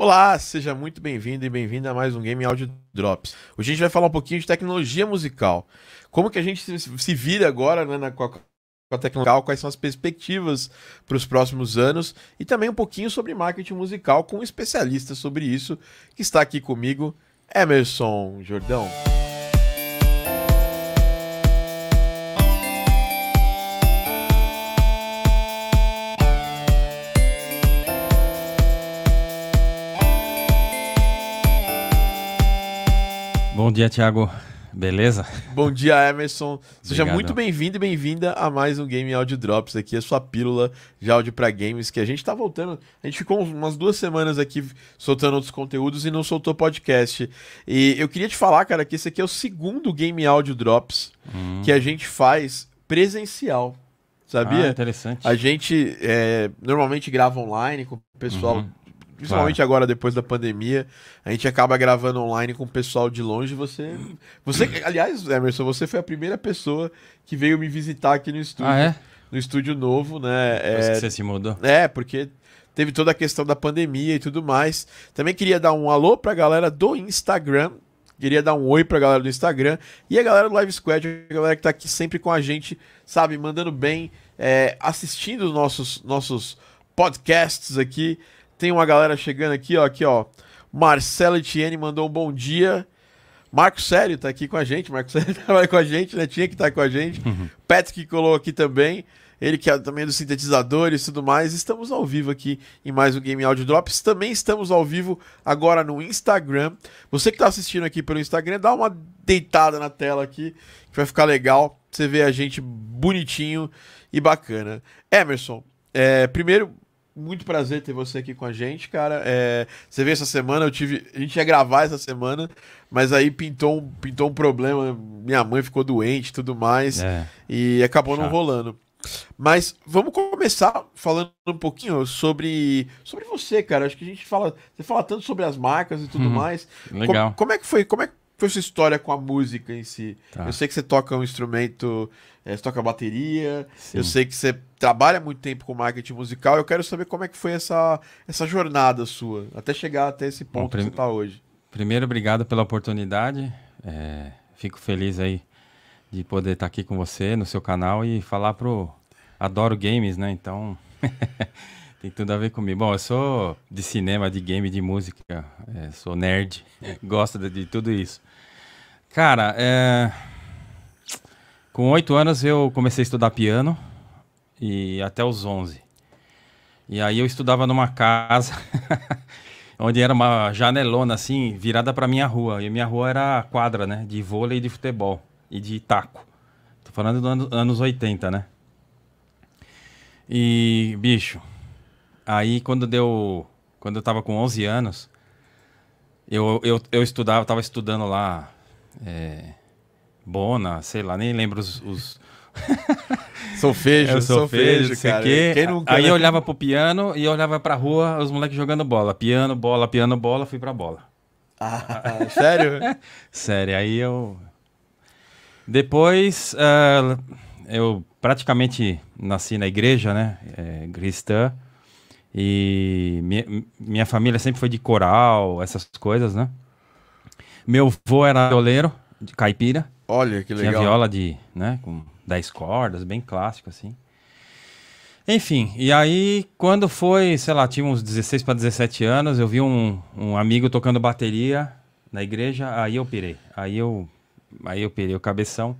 Olá, seja muito bem-vindo e bem-vinda a mais um Game Audio Drops. Hoje a gente vai falar um pouquinho de tecnologia musical. Como que a gente se vira agora né, na, com, a, tecnologia, quais são as perspectivas para os próximos anos e também um pouquinho sobre marketing musical com um especialista sobre isso que está aqui comigo, Emerson Jordão. Dia, Thiago. Beleza? Bom dia, Emerson. Seja Obrigado. muito bem-vindo e bem-vinda a mais um Game Audio Drops aqui, a sua pílula de áudio para games, que a gente tá voltando. A gente ficou umas duas semanas aqui soltando outros conteúdos e não soltou podcast. E eu queria te falar, cara, que esse aqui é o segundo Game Audio Drops hum. que a gente faz presencial. Sabia? Ah, interessante. A gente é, normalmente grava online com o pessoal uhum principalmente agora depois da pandemia, a gente acaba gravando online com o pessoal de longe. Você, você, aliás, Emerson, você foi a primeira pessoa que veio me visitar aqui no estúdio, ah, é? no estúdio novo, né? É, que você se mudou. É, porque teve toda a questão da pandemia e tudo mais. Também queria dar um alô pra galera do Instagram. Queria dar um oi pra galera do Instagram e a galera do Live Squad, a galera que tá aqui sempre com a gente, sabe, mandando bem, é, assistindo nossos nossos podcasts aqui. Tem uma galera chegando aqui, ó, aqui, ó. Marcelo Etienne mandou um bom dia. Marco Sério tá aqui com a gente. Marco Sério trabalha com a gente, né? Tinha que estar tá com a gente. Uhum. Patrick colou aqui também. Ele que é também dos sintetizadores e tudo mais. Estamos ao vivo aqui em mais um Game Audio Drops. Também estamos ao vivo agora no Instagram. Você que está assistindo aqui pelo Instagram, dá uma deitada na tela aqui, que vai ficar legal. Você vê a gente bonitinho e bacana. Emerson, é, primeiro, muito prazer ter você aqui com a gente, cara. É, você veio essa semana, eu tive. A gente ia gravar essa semana, mas aí pintou um, pintou um problema. Minha mãe ficou doente e tudo mais. É, e acabou chato. não rolando. Mas vamos começar falando um pouquinho sobre, sobre você, cara. Acho que a gente fala. Você fala tanto sobre as marcas e tudo hum, mais. Legal. Como, como, é que foi? Como é que foi sua história com a música em si? Tá. Eu sei que você toca um instrumento, é, você toca bateria, Sim. eu sei que você trabalha muito tempo com marketing musical, eu quero saber como é que foi essa, essa jornada sua, até chegar até esse ponto Bom, que você está hoje. Primeiro, obrigado pela oportunidade, é, fico feliz aí de poder estar aqui com você no seu canal e falar pro... Adoro games, né, então... Tem tudo a ver comigo. Bom, eu sou de cinema, de game, de música, é, sou nerd, gosto de, de, tudo isso. Cara, é... com oito anos eu comecei a estudar piano e até os onze. E aí eu estudava numa casa onde era uma janelona assim, virada para minha rua. E minha rua era quadra, né, de vôlei de futebol e de taco. Tô falando dos anos, anos 80, né? E, bicho, aí quando deu. Quando eu tava com 11 anos, eu, eu, eu estudava, tava estudando lá. É, Bona, sei lá, nem lembro os. os... solfejo, solfejo, sei cara. Quem nunca, Aí né? eu olhava pro piano e olhava pra rua, os moleques jogando bola. Piano, bola, piano, bola, fui pra bola. Ah, sério? sério, aí eu. Depois, uh, eu praticamente nasci na igreja, né? É, cristã. E minha, minha família sempre foi de coral, essas coisas, né? Meu avô era violeiro, de caipira. Olha, que legal. Tinha viola de, né, com 10 cordas, bem clássico, assim. Enfim, e aí, quando foi, sei lá, tinha uns 16 para 17 anos, eu vi um, um amigo tocando bateria na igreja, aí eu pirei. Aí eu, aí eu pirei o cabeção.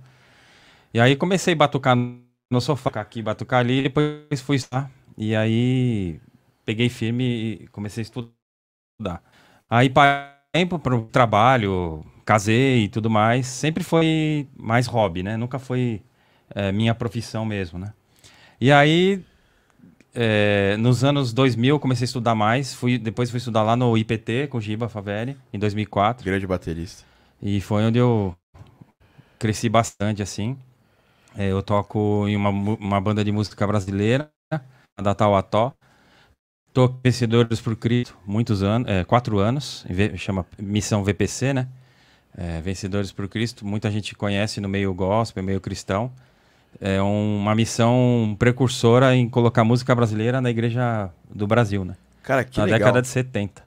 E aí comecei a batucar no sofá, aqui, batucar ali, depois fui estar. E aí peguei firme e comecei a estudar. Aí tempo para o trabalho, casei e tudo mais, sempre foi mais hobby, né? Nunca foi é, minha profissão mesmo, né? E aí, é, nos anos 2000, comecei a estudar mais. Fui, depois fui estudar lá no IPT com o Giba Favelli, em 2004. Grande baterista. E foi onde eu cresci bastante, assim. É, eu toco em uma, uma banda de música brasileira, da Tauató. Tô Vencedores por Cristo, muitos anos, é, quatro anos, chama Missão VPC, né? É, Vencedores por Cristo, muita gente conhece no meio gospel, meio cristão. É uma missão precursora em colocar música brasileira na igreja do Brasil, né? Cara, que na legal. década de 70.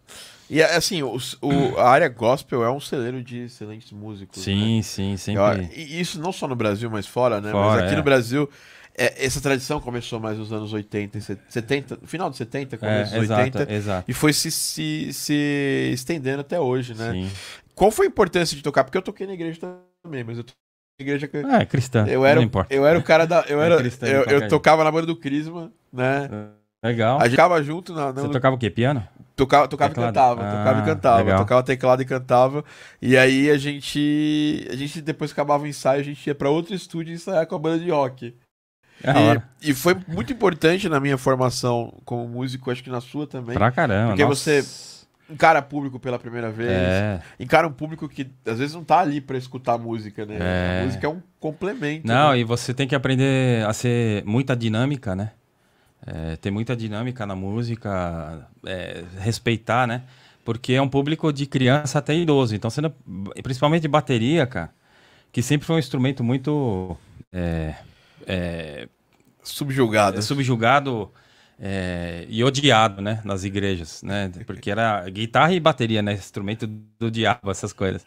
E assim, o, o- a área gospel é um celeiro de excelentes músicos. né? Sim, sim, Eu- sempre. e isso não só no Brasil, mas fora, né? Fora, mas aqui é. no Brasil, é, essa tradição começou mais nos anos 80, e 70, no final dos 70, É, começo dos exato, 80, exato. e foi se, se, se estendendo até hoje, né? Sim. Qual foi a importância de tocar? Porque eu toquei na igreja também, mas eu toquei na igreja que. É, cristã. Eu era, não o- importa. eu era o cara da. Eu, É era, de eu, eu tocava na banda do Crisma, né? Legal. A gente ficava junto na. Você na tocava o quê? Piano? tocava, tocava e cantava, Ah, tocava e cantava, legal. tocava teclado e cantava. E aí a gente. A gente depois acabava o ensaio, a gente ia pra outro estúdio ensaiar com a banda de rock. É. E, e foi muito importante na minha formação como músico, acho que na sua também. Pra caramba. Porque nossa. você Encara público pela primeira vez. É. Encara um público que às vezes não tá ali pra escutar música, né? É. A música é um complemento. Não, né? e você tem que aprender a ser muita dinâmica, né? É, ter muita dinâmica na música, é, respeitar, né? Porque é um público de criança até idoso. Então, não- principalmente de bateria, cara, que sempre foi um instrumento muito é, é, Subjugado. é subjugado é, e odiado, né, nas igrejas, né, porque era guitarra e bateria, né, instrumento do diabo, essas coisas.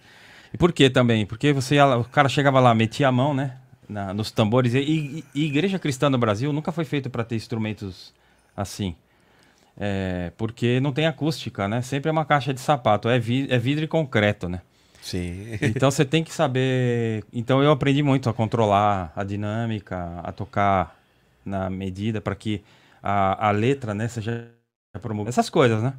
E por que também? Porque você, o cara chegava lá, metia a mão, né, na- nos tambores. E, e- e igreja cristã no Brasil nunca foi feita para ter instrumentos assim. É, porque não tem acústica, né? Sempre é uma caixa de sapato, é, vi- é vidro e concreto, né? Sim. Então você tem que saber. Então eu aprendi muito a controlar a dinâmica, a tocar na medida para que a, a letra, né, seja promovida. Essas coisas, né?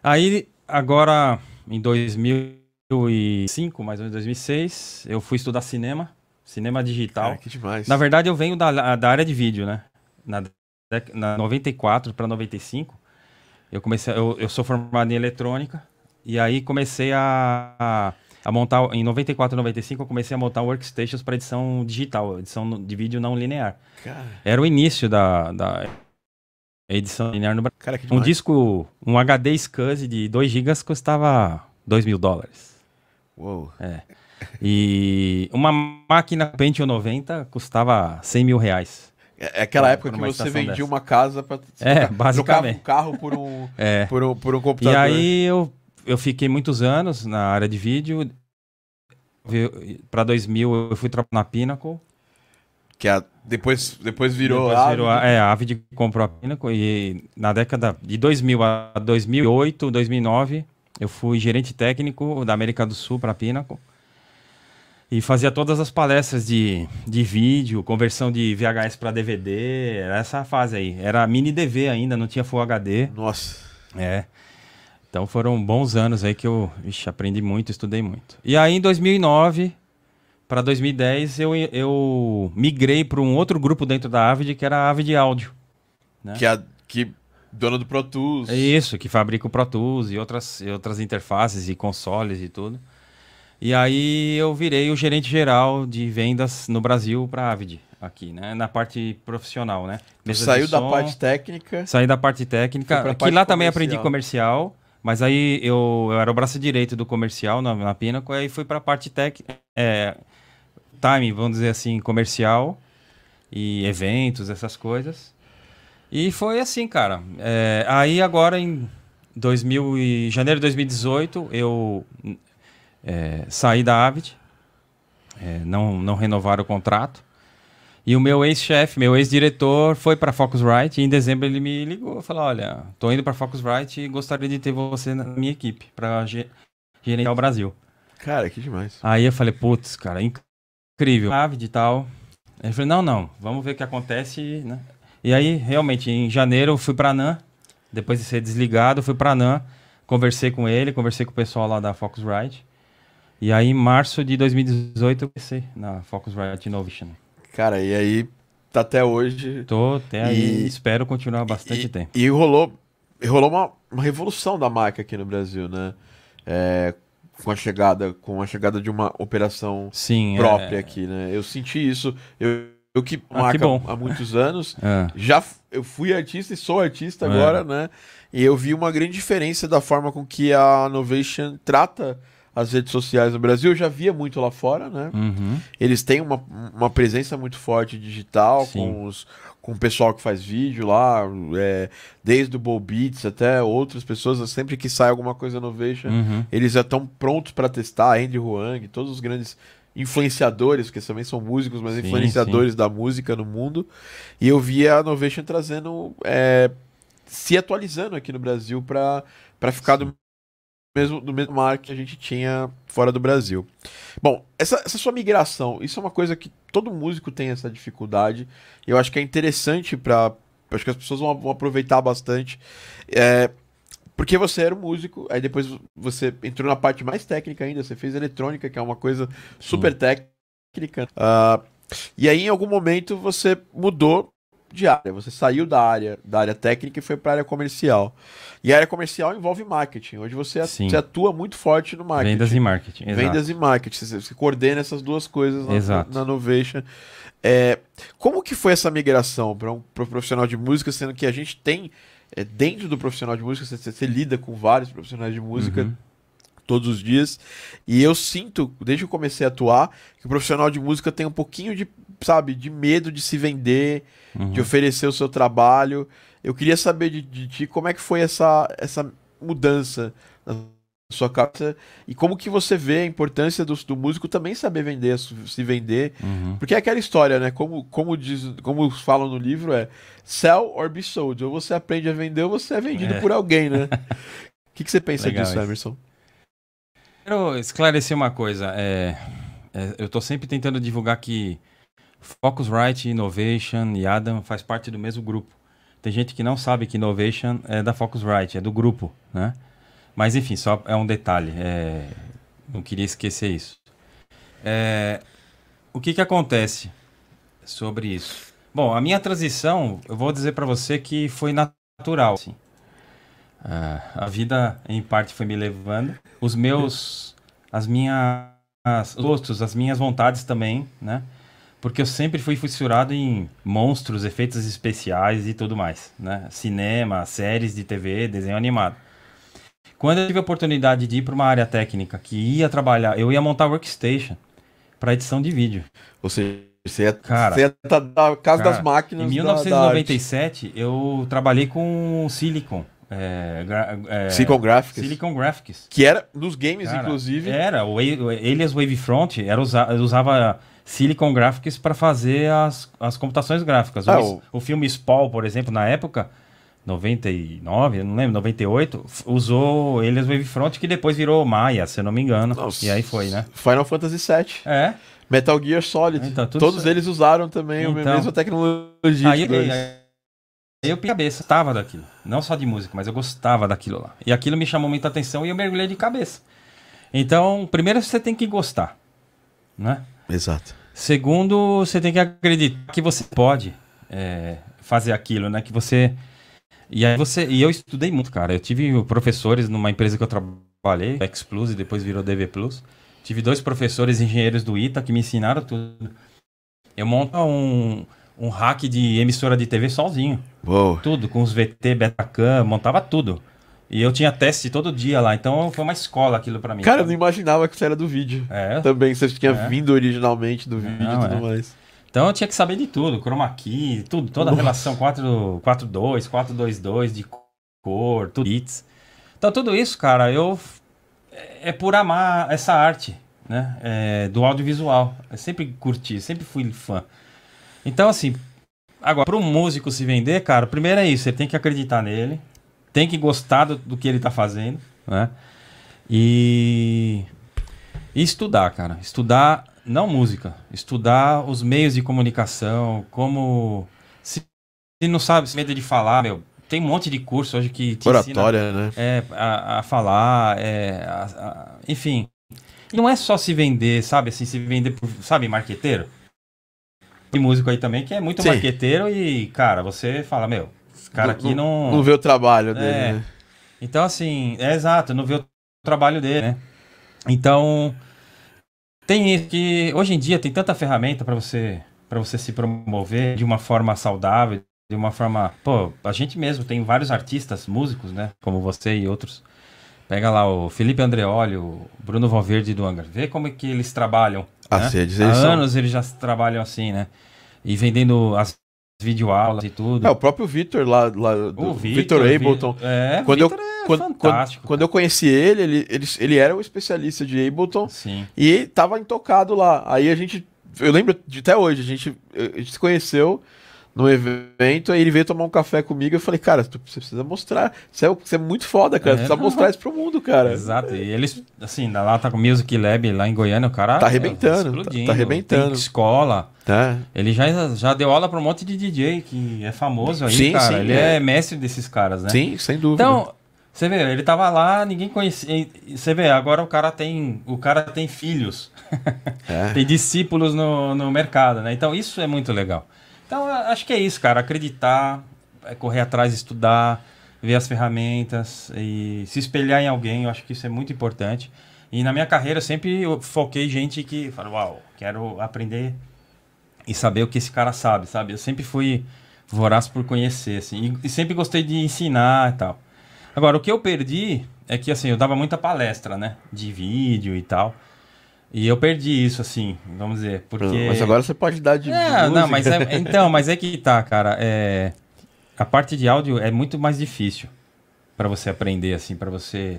Aí, agora, em 2005, mais ou menos 2006, eu fui estudar cinema, cinema digital. Cara, que demais. Na verdade, eu venho da, da área de vídeo, né? Na, na 94 para 95, eu comecei, eu, eu sou formado em eletrônica e aí comecei a, a, a montar em 94, 95 eu comecei a montar workstations para edição digital, edição de vídeo não linear. Cara, Era o início da, da edição linear no Brasil. cara, que Um disco, um HD SCSI de 2 GB custava 2 mil dólares. Uou. E uma máquina Pentium 90 custava 100 mil reais. É é aquela Pra- época que você vendia dessa. uma casa pra É, trocar- um carro por um, É. por um, por um E computador. aí eu, eu fiquei muitos anos na área de vídeo. Para 2000 eu fui trabalhar na Pinnacle. Que a, depois, depois virou Depois a. virou a, é, a Avid comprou a Pinnacle e na década de 2000 a 2008, 2009, eu fui gerente técnico da América do Sul para a Pinnacle. E fazia todas as palestras de, de vídeo, conversão de VHS para DVD, era essa fase aí. Era mini DV ainda, não tinha Full HD. Nossa. É. Então foram bons anos aí que eu ixi, aprendi muito, estudei muito. E aí em 2009 para 2010 eu, eu migrei para um outro grupo dentro da Avid que era a Avid Áudio. Né? Que a que dona do Pro Tools. É isso, que fabrica o Pro Tools e outras, e outras interfaces e consoles e tudo. E aí eu virei o gerente geral de vendas no Brasil para a Avid, aqui, né? Na parte profissional, né? Mesa Saiu da parte técnica. Saí da parte técnica, pra que parte lá também comercial. aprendi comercial, mas aí eu, eu era o braço direito do comercial na, na Pinnacle, aí fui pra parte técnica, é, time, vamos dizer assim, comercial e eventos, essas coisas. E foi assim, cara. É, aí agora em 2000 e, janeiro de 2018 eu é, saí da Avid, é, não, não renovaram o contrato. E o meu ex-chefe, meu ex-diretor, foi para Focusrite e em dezembro ele me ligou, falou: "Olha, tô indo para Focusrite e gostaria de ter você na minha equipe para gerenciar o Brasil". Cara, que demais. Aí eu falei: "Putz, cara, incrível, Avid e tal". Ele falou: "Não, não, vamos ver o que acontece", né? E aí, realmente, em janeiro eu fui para NAN, depois de ser desligado, fui para NAN, conversei com ele, conversei com o pessoal lá da Focusrite. E aí, em março de 2018, eu comecei na Focusrite Innovation. Cara, e aí tá até hoje. Tô até aí, E- espero continuar bastante e, tempo. E rolou, rolou uma, uma revolução da marca aqui no Brasil, né? É, com a chegada, com a chegada de uma operação Sim, própria é... aqui, né? Eu senti isso. Eu, eu que Ah, marca que bom. há muitos anos, é. já eu fui artista e sou artista É. agora, né? E eu vi uma grande diferença da forma com que a Novation trata as redes sociais no Brasil. Eu já via muito lá fora, né? Uhum. Eles têm uma, uma presença muito forte digital Sim. com, os, com o pessoal que faz vídeo lá, é, desde o Bow Beats até outras pessoas. Sempre que sai alguma coisa no Uhum. eles já estão prontos para testar. Andy Huang, todos os grandes influenciadores, porque também são músicos, mas Sim, influenciadores da música no mundo. E eu via a Novation trazendo, é, se atualizando aqui no Brasil para ficar do mesmo, do mesmo mar que a gente tinha fora do Brasil. Bom, essa, essa sua migração, isso é uma coisa que todo músico tem essa dificuldade. Eu acho que é interessante para. Acho que as pessoas vão, vão aproveitar bastante. É, porque você era um músico, aí depois você entrou na parte mais técnica ainda, você fez eletrônica, que é uma coisa super técnica. Ah, e aí, em algum momento, você mudou de área. Você saiu da área, da área técnica e foi para a área comercial. E a área comercial envolve marketing. Hoje você, Sim. você atua muito forte no marketing. Vendas e marketing. exato. Vendas e marketing. Você, você coordena essas duas coisas na, Exato. na Novation. É, como que foi essa migração para um pro profissional de música, sendo que a gente tem, é, dentro do profissional de música, você, você lida com vários profissionais de música Uhum. todos os dias. E eu sinto, desde que eu comecei a atuar, que o profissional de música tem um pouquinho de, sabe, de medo de se vender, Uhum. de oferecer o seu trabalho. Eu queria saber de, de ti como é que foi essa, essa mudança na sua cabeça e como que você vê a importância do, do músico também saber vender, se vender. Uhum. Porque é aquela história, né? Como, como, diz, como falam no livro, é sell or be sold. Ou você aprende a vender ou você é vendido É. por alguém, né? O que, que você pensa Legal disso, isso. Emerson? Quero esclarecer uma coisa. É, é, eu tô sempre tentando divulgar que Focusrite, Innovation e Adam faz parte do mesmo grupo. Tem gente que não sabe que Innovation é da Focusrite, é do grupo, né? Mas enfim, só é um detalhe. é, não queria esquecer isso. É, o que que acontece sobre isso? Bom, a minha transição, eu vou dizer para você que foi natural. Assim. Ah, a vida, em parte, foi me levando. Os meus, as minhas os gostos, as minhas vontades também, né? Porque eu sempre fui fissurado em monstros, efeitos especiais e tudo mais, né? Cinema, séries de TV, desenho animado. Quando eu tive a oportunidade de ir para uma área técnica que ia trabalhar, eu ia montar workstation para edição de vídeo. Ou seja, você ia, Cara, você tá na casa cara, das máquinas. Em da- da arte. 1997, eu trabalhei com Silicon. É, é, Silicon Graphics. Silicon Graphics. Que era nos games, Cara, inclusive. Era, o, Alias Wavefront era usa, usava Silicon Graphics para fazer as, as computações gráficas. O, Ah, Is- o filme Spawn, por exemplo, na época, 99, eu não lembro, 98, f- usou Alias Wavefront, que depois virou Maya, se eu não me engano. Nossa. E aí foi, né? Final Fantasy VII. É. Metal Gear Solid. Então, Todos eles usaram também a Então. mesma tecnologia. Aí, aí, aí eu a cabeça, gostava daquilo. Não só de música, mas eu gostava daquilo lá. E aquilo me chamou muita atenção e eu mergulhei de cabeça. Então, primeiro você tem que gostar, né? Exato. Segundo, você tem que acreditar que você pode é, fazer aquilo, né? Que você. E aí você. E eu estudei muito, cara. Eu tive professores numa empresa que eu trabalhei, X Plus, e depois virou DV Plus. Tive dois professores engenheiros do ITA que me ensinaram tudo. Eu monto um, um hack de emissora de TV sozinho. Uou. Tudo, com os VT, Betacam, montava tudo. E eu tinha teste todo dia lá, então foi uma escola aquilo pra mim. Cara, eu não imaginava que você era do vídeo. É, Também, você tinha É. vindo originalmente do vídeo Não, e tudo é. mais. Então eu tinha que saber de tudo, chroma key, tudo, toda a relação 4 4.2, 4.2.2 de cor, tudo bits. Então tudo isso, cara, eu é por amar essa arte, né, é, do audiovisual. Eu sempre curti, sempre fui fã. Então assim, agora para um músico se vender, cara, primeiro é isso, ele tem que acreditar nele, tem que gostar do, do que ele tá fazendo, né? E e estudar, cara. Estudar, não música. Estudar os meios de comunicação, como. Se, se não sabe, se medo de falar, meu. Tem um monte de curso hoje que te ensina Oratória, né? é, a, a falar, é, a- a- enfim. E não é só se vender, sabe? Assim, se vender por, sabe, marqueteiro. Tem músico aí também que é muito Sim. marqueteiro e, cara, você fala, meu, esse cara aqui não. Não vê o trabalho dele, É. né? Então, assim, é exato, não vê o trabalho dele, né? Então, tem isso que hoje em dia tem tanta ferramenta para você para você se promover de uma forma saudável, de uma forma, pô, a gente mesmo tem vários artistas, músicos, né, como você e outros, Pega lá o Felipe Andreoli, o Bruno Valverde do Angra. Vê como é que eles trabalham. Ah, né? Há anos eles já trabalham assim, né? E vendendo as videoaulas e tudo. É, o próprio Vitor lá, lá do O Vitor Vi- Ableton. É, Quando eu, Vitor é quando, fantástico. quando, quando eu conheci ele, ele, ele, ele era o especialista de Ableton Sim. e tava intocado lá. Aí a gente, eu lembro de até hoje, a gente, a gente se conheceu num evento, aí ele veio tomar um café comigo eu falei, cara, tu, você precisa mostrar, você é, você é muito foda, cara, É. você precisa mostrar isso pro mundo, cara. Exato. E eles, assim, lá tá com o Music Lab lá em Goiânia, o cara. Tá arrebentando, é, tá- tá arrebentando. Tem escola. Tá? Ele já, já deu aula pra um monte de DJ que é famoso aí, Sim, cara. sim, ele é. é. mestre desses caras, né? Sim, sem dúvida. Então, você vê, ele tava lá, ninguém conhecia. Você vê, agora o cara tem. O cara tem filhos. É. tem discípulos no, no mercado, né? Então isso é muito legal. Então, acho que é isso, cara. Acreditar, é correr atrás, estudar, ver as ferramentas e se espelhar em alguém, eu acho que isso é muito importante. E na minha carreira eu sempre foquei gente que fala, uau, quero aprender e saber o que esse cara sabe, sabe? Eu sempre fui voraz por conhecer, assim, e sempre gostei de ensinar e tal. Agora, o que eu perdi é que, assim, eu dava muita palestra, né? De vídeo e tal. E eu perdi isso, assim, vamos dizer, porque... Mas agora você pode dar de. É, não, mas é, então, mas é que tá, cara. É, a parte de áudio é muito mais difícil pra você aprender, assim, pra você.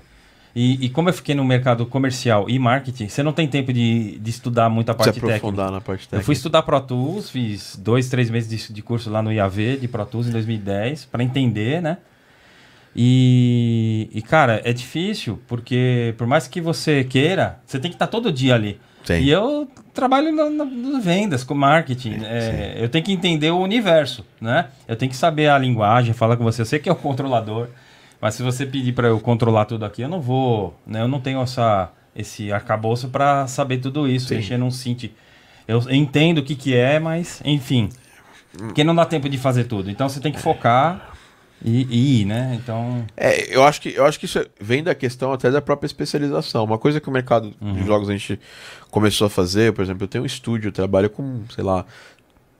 E, e como eu fiquei no mercado comercial e marketing, você não tem tempo de, de estudar muito a se parte técnica. aprofundar na parte Eu técnica. fui estudar Pro Tools, fiz dois, três meses de, de curso lá no IAV de Pro Tools em 2010 pra entender, né? E, e, cara, é difícil, porque por mais que você queira, você tem que estar todo dia ali. Sim. E eu trabalho na, na- nas vendas, com marketing. é, eu tenho que entender o universo, né? Eu tenho que saber a linguagem, falar com você. Eu sei que é o controlador, mas se você pedir para eu controlar tudo aqui, eu não vou, né? Eu não tenho essa, esse arcabouço para saber tudo isso, Sim. mexer num synth. Eu entendo o que que é, mas, enfim. Porque não dá tempo de fazer tudo. Então você tem que focar e, e né? Então... É, eu acho que, eu acho que isso é- vem da questão até da própria especialização. Uma coisa que o mercado Uhum. de jogos a gente começou a fazer, por exemplo, eu tenho um estúdio, eu trabalho com, sei lá,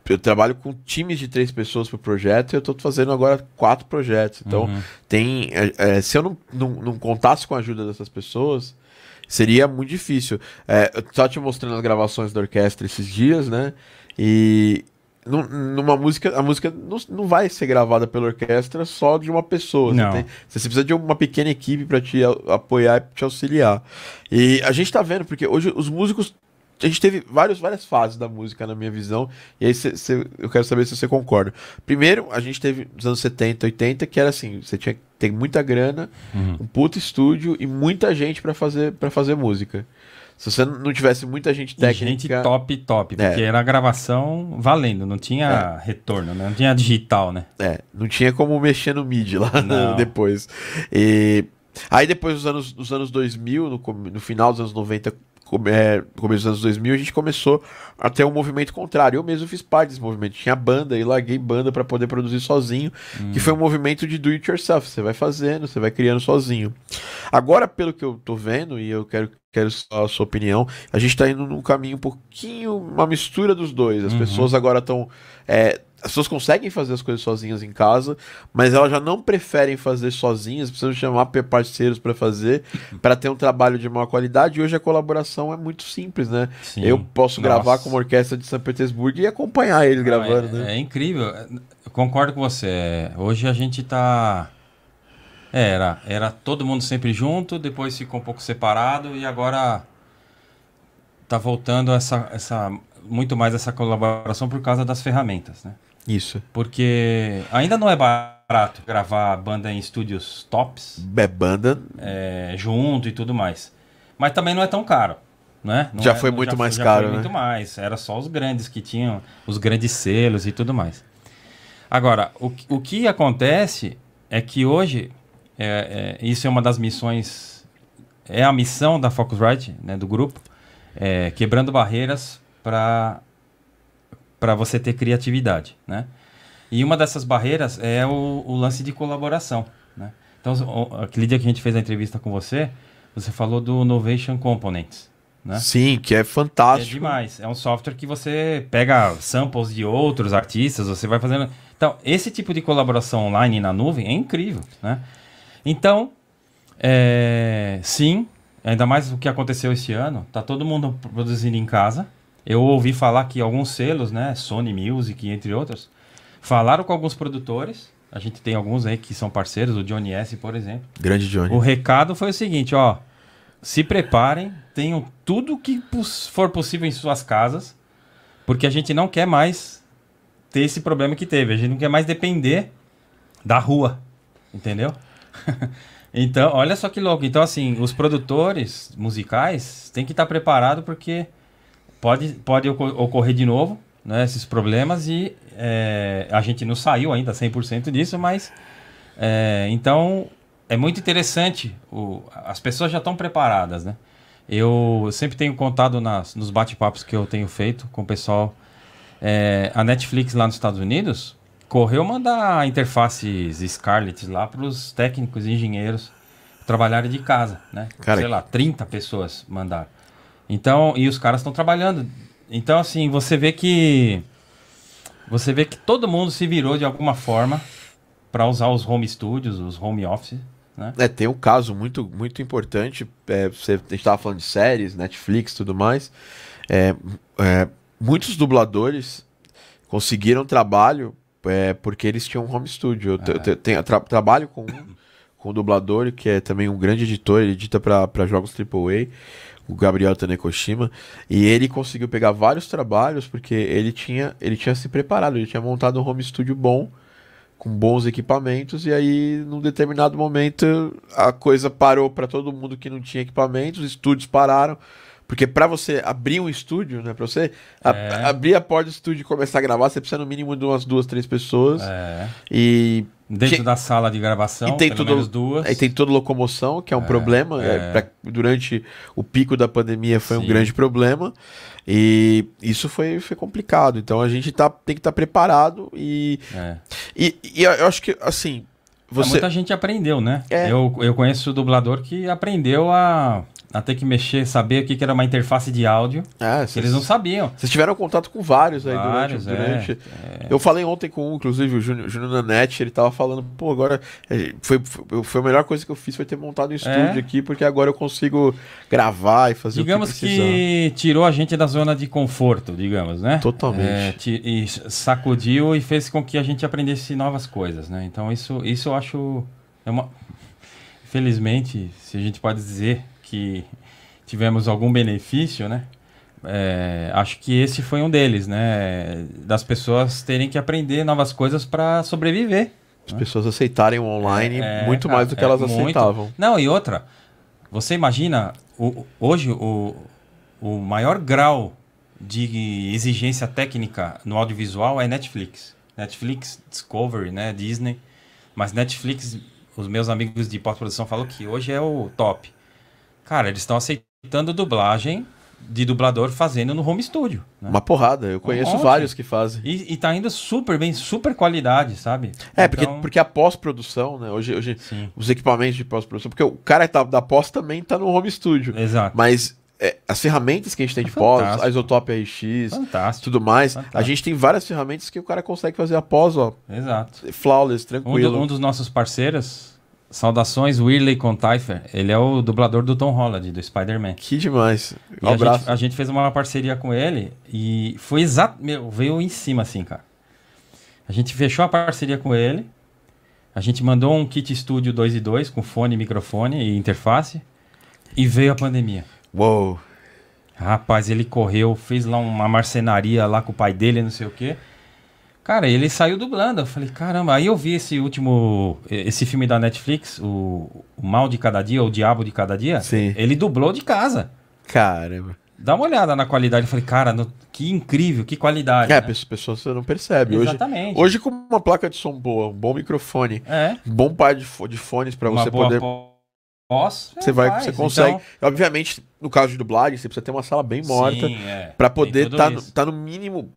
eu trabalho com times de três pessoas por projeto e eu tô fazendo agora quatro projetos. Então, Uhum. tem. é, é, se eu não, não, não contasse com a ajuda dessas pessoas, seria muito difícil. É, eu tava te mostrando as gravações da orquestra esses dias, né? E numa música, a música não, não vai ser gravada pela orquestra só de uma pessoa. Você, Não. tem- você precisa de uma pequena equipe para te apoiar e te auxiliar. E a gente tá vendo, porque hoje os músicos. A gente teve vários, várias fases da música, na minha visão, e aí cê- cê- eu quero saber se você concorda. Primeiro, a gente teve nos anos 70, 80, que era assim: você tinha que ter muita grana, Uhum. um puto estúdio e muita gente para fazer, pra fazer música. Se você não tivesse muita gente E técnica. gente top, top. É. Porque era gravação valendo, não tinha retorno, né? Não tinha digital, né? É, não tinha como mexer no MIDI lá no- Não. depois. E aí depois dos anos, dos anos 2000, no, no final dos anos 90, come- é, começo dos anos 2000, a gente começou a ter um movimento contrário. Eu mesmo fiz parte desse movimento. Tinha banda e larguei banda para poder produzir sozinho, que foi um movimento de do it yourself. Você vai fazendo, você vai criando sozinho. Agora, pelo que eu tô vendo, e eu quero, quero a sua opinião, a gente tá indo num caminho um pouquinho, uma mistura dos dois. As Uhum. pessoas agora estão. As pessoas conseguem fazer as coisas sozinhas em casa, mas elas já não preferem fazer sozinhas, precisam chamar parceiros para fazer, para ter um trabalho de maior qualidade. E hoje a colaboração é muito simples, né? Sim. Eu posso Nossa. gravar com uma orquestra de São Petersburgo e acompanhar eles gravando, é, né? É incrível. Eu concordo com você. Hoje a gente tá. É, Era, era todo mundo sempre junto, depois ficou um pouco separado e agora tá voltando essa, essa muito mais essa colaboração por causa das ferramentas, né? Isso. Porque ainda não é barato gravar banda em estúdios tops É banda. é, junto e tudo mais. Mas também não é tão caro. Né? Não Já é- foi muito mais já caro, Foi né? muito mais. Era só os grandes que tinham, os grandes selos e tudo mais. Agora, o, que- o que acontece é que hoje, é, é, isso é uma das missões, é a missão da Focusrite, né, do grupo, é, quebrando barreiras para para você ter criatividade, né? E uma dessas barreiras é o, o lance de colaboração, né? Então, o- aquele dia que a gente fez a entrevista com você, você falou do Novation Components, né? Sim, que é É fantástico. demais. É um software que você pega samples de outros artistas, você vai fazendo. Então, esse tipo de colaboração online na nuvem é incrível, né? Então, É, sim, ainda mais o que aconteceu esse ano. Tá todo mundo produzindo em casa. Eu ouvi falar que alguns selos, né, Sony Music, entre outros, falaram com alguns produtores. A gente tem alguns aí que são parceiros, o Johnny S, por exemplo. Grande Johnny. O recado foi o seguinte, ó, se preparem, tenham tudo que for possível em suas casas, porque a gente não quer mais ter esse problema que teve. A gente não quer mais depender da rua, entendeu? então, olha só que louco. Então, assim, os produtores musicais têm que estar preparados porque pode, pode ocorrer de novo né, esses problemas e é, a gente não saiu ainda 100% disso, mas é, então é muito interessante. O, as pessoas já estão preparadas, né? Eu sempre tenho contado nas, nos bate-papos que eu tenho feito com o pessoal. É, a Netflix lá nos Estados Unidos correu mandar interfaces Scarlett lá para os técnicos e engenheiros trabalharem de casa, né? Cara, Sei lá, 30 pessoas mandaram. Então, e os caras estão trabalhando. Então, assim, você vê que você vê que todo mundo se virou de alguma forma para usar os home studios, os home office, né? É, tem um caso muito, muito importante. É, você, a gente estava falando de séries, Netflix e tudo mais. É, é, muitos dubladores conseguiram trabalho é, porque eles tinham um home studio. Eu, te- te- tenho- tra- trabalho com um, com um dublador que é também um grande editor, ele edita para jogos AAA, o Gabriel Tanekoshima, e ele conseguiu pegar vários trabalhos porque ele tinha, ele tinha se preparado, ele tinha montado um home studio bom, com bons equipamentos, e aí, num determinado momento, a coisa parou para todo mundo que não tinha equipamentos, os estúdios pararam. Porque para você abrir um estúdio, né? Pra você a- É. abrir a porta do estúdio e começar a gravar, você precisa no mínimo de umas duas, três pessoas. É. E, Dentro da sala de gravação, e tem tudo, duas. aí tem toda locomoção, que é um problema. é. é, pra- durante o pico da pandemia foi um Sim. grande problema. E isso foi, foi complicado. Então a gente tá, tem que estar preparado e, É. e, e eu acho que, assim, você... Muita gente aprendeu, né? É. Eu, eu conheço o dublador que aprendeu a, a ter que mexer, saber o que, que era uma interface de áudio, É, que eles não sabiam. Vocês tiveram contato com vários aí Vários, durante. é, durante- Eu falei ontem com um, inclusive, o Júnior Júnior Nanete, ele tava falando, pô, agora é, foi, foi, a melhor coisa que eu fiz foi ter montado um estúdio aqui, porque agora eu consigo gravar e fazer Digamos o que precisar. que tirou a gente da zona de conforto, digamos, né? Totalmente. É, e sacudiu e fez com que a gente aprendesse novas coisas, né? Então isso, isso eu acho é uma felizmente, se a gente pode dizer que tivemos algum benefício, né? É, acho que esse foi um deles, né? Das pessoas terem que aprender novas coisas para sobreviver. As pessoas aceitarem o online É, muito cara, mais do que é elas muito. aceitavam. Não, e outra, você imagina, o- hoje o, o maior grau de exigência técnica no audiovisual é Netflix. Netflix, Discovery, né, Disney. Mas Netflix, os meus amigos de pós-produção falam que hoje é o top. Cara, eles estão aceitando dublagem de dublador fazendo no home studio. né? Uma porrada, eu conheço vários que fazem. E, e tá indo super bem, super qualidade, sabe? É, porque, Então, porque a pós-produção, né? Hoje, hoje Sim, os equipamentos de pós-produção, porque o cara tá, da pós também tá no home studio. exato. Mas é, as ferramentas que a gente tem de É pós, fantástico. a Isotope RX, Fantástico. tudo mais, a Fantástico. gente tem várias ferramentas que o cara consegue fazer a pós, ó, Exato. flawless, Um, tranquilo. do- um dos nossos parceiros, saudações, Whirley Contaifer, ele é o dublador do Tom Holland, do Spider-Man. Que demais. E Um a, abraço. gente, a gente fez uma parceria com ele e foi exato. Meu, veio em cima assim, cara. A gente fechou a parceria com ele. A gente mandou um kit estúdio 2 e 2 com fone, microfone e interface. E veio a pandemia. Uou. Rapaz, ele correu, fez lá uma marcenaria lá com o pai dele, não sei o quê. Cara, ele saiu dublando. Eu falei, caramba. Aí eu vi esse último, esse filme da Netflix, o, o Mal de Cada Dia, ou O Diabo de Cada Dia. Sim. Ele dublou de casa. Caramba. Dá uma olhada na qualidade. Eu falei, cara, no- que incrível, que qualidade. É, né? pessoas você não percebe. Hoje, Exatamente. hoje, com uma placa de som boa, um bom microfone, É. um bom par de, de fones pra uma você poder. pó- pós. Você vai, faz. você consegue. Então, Obviamente, no caso de dublagem, você precisa ter uma sala bem morta é. pra Tem poder estar isso. tá no mínimo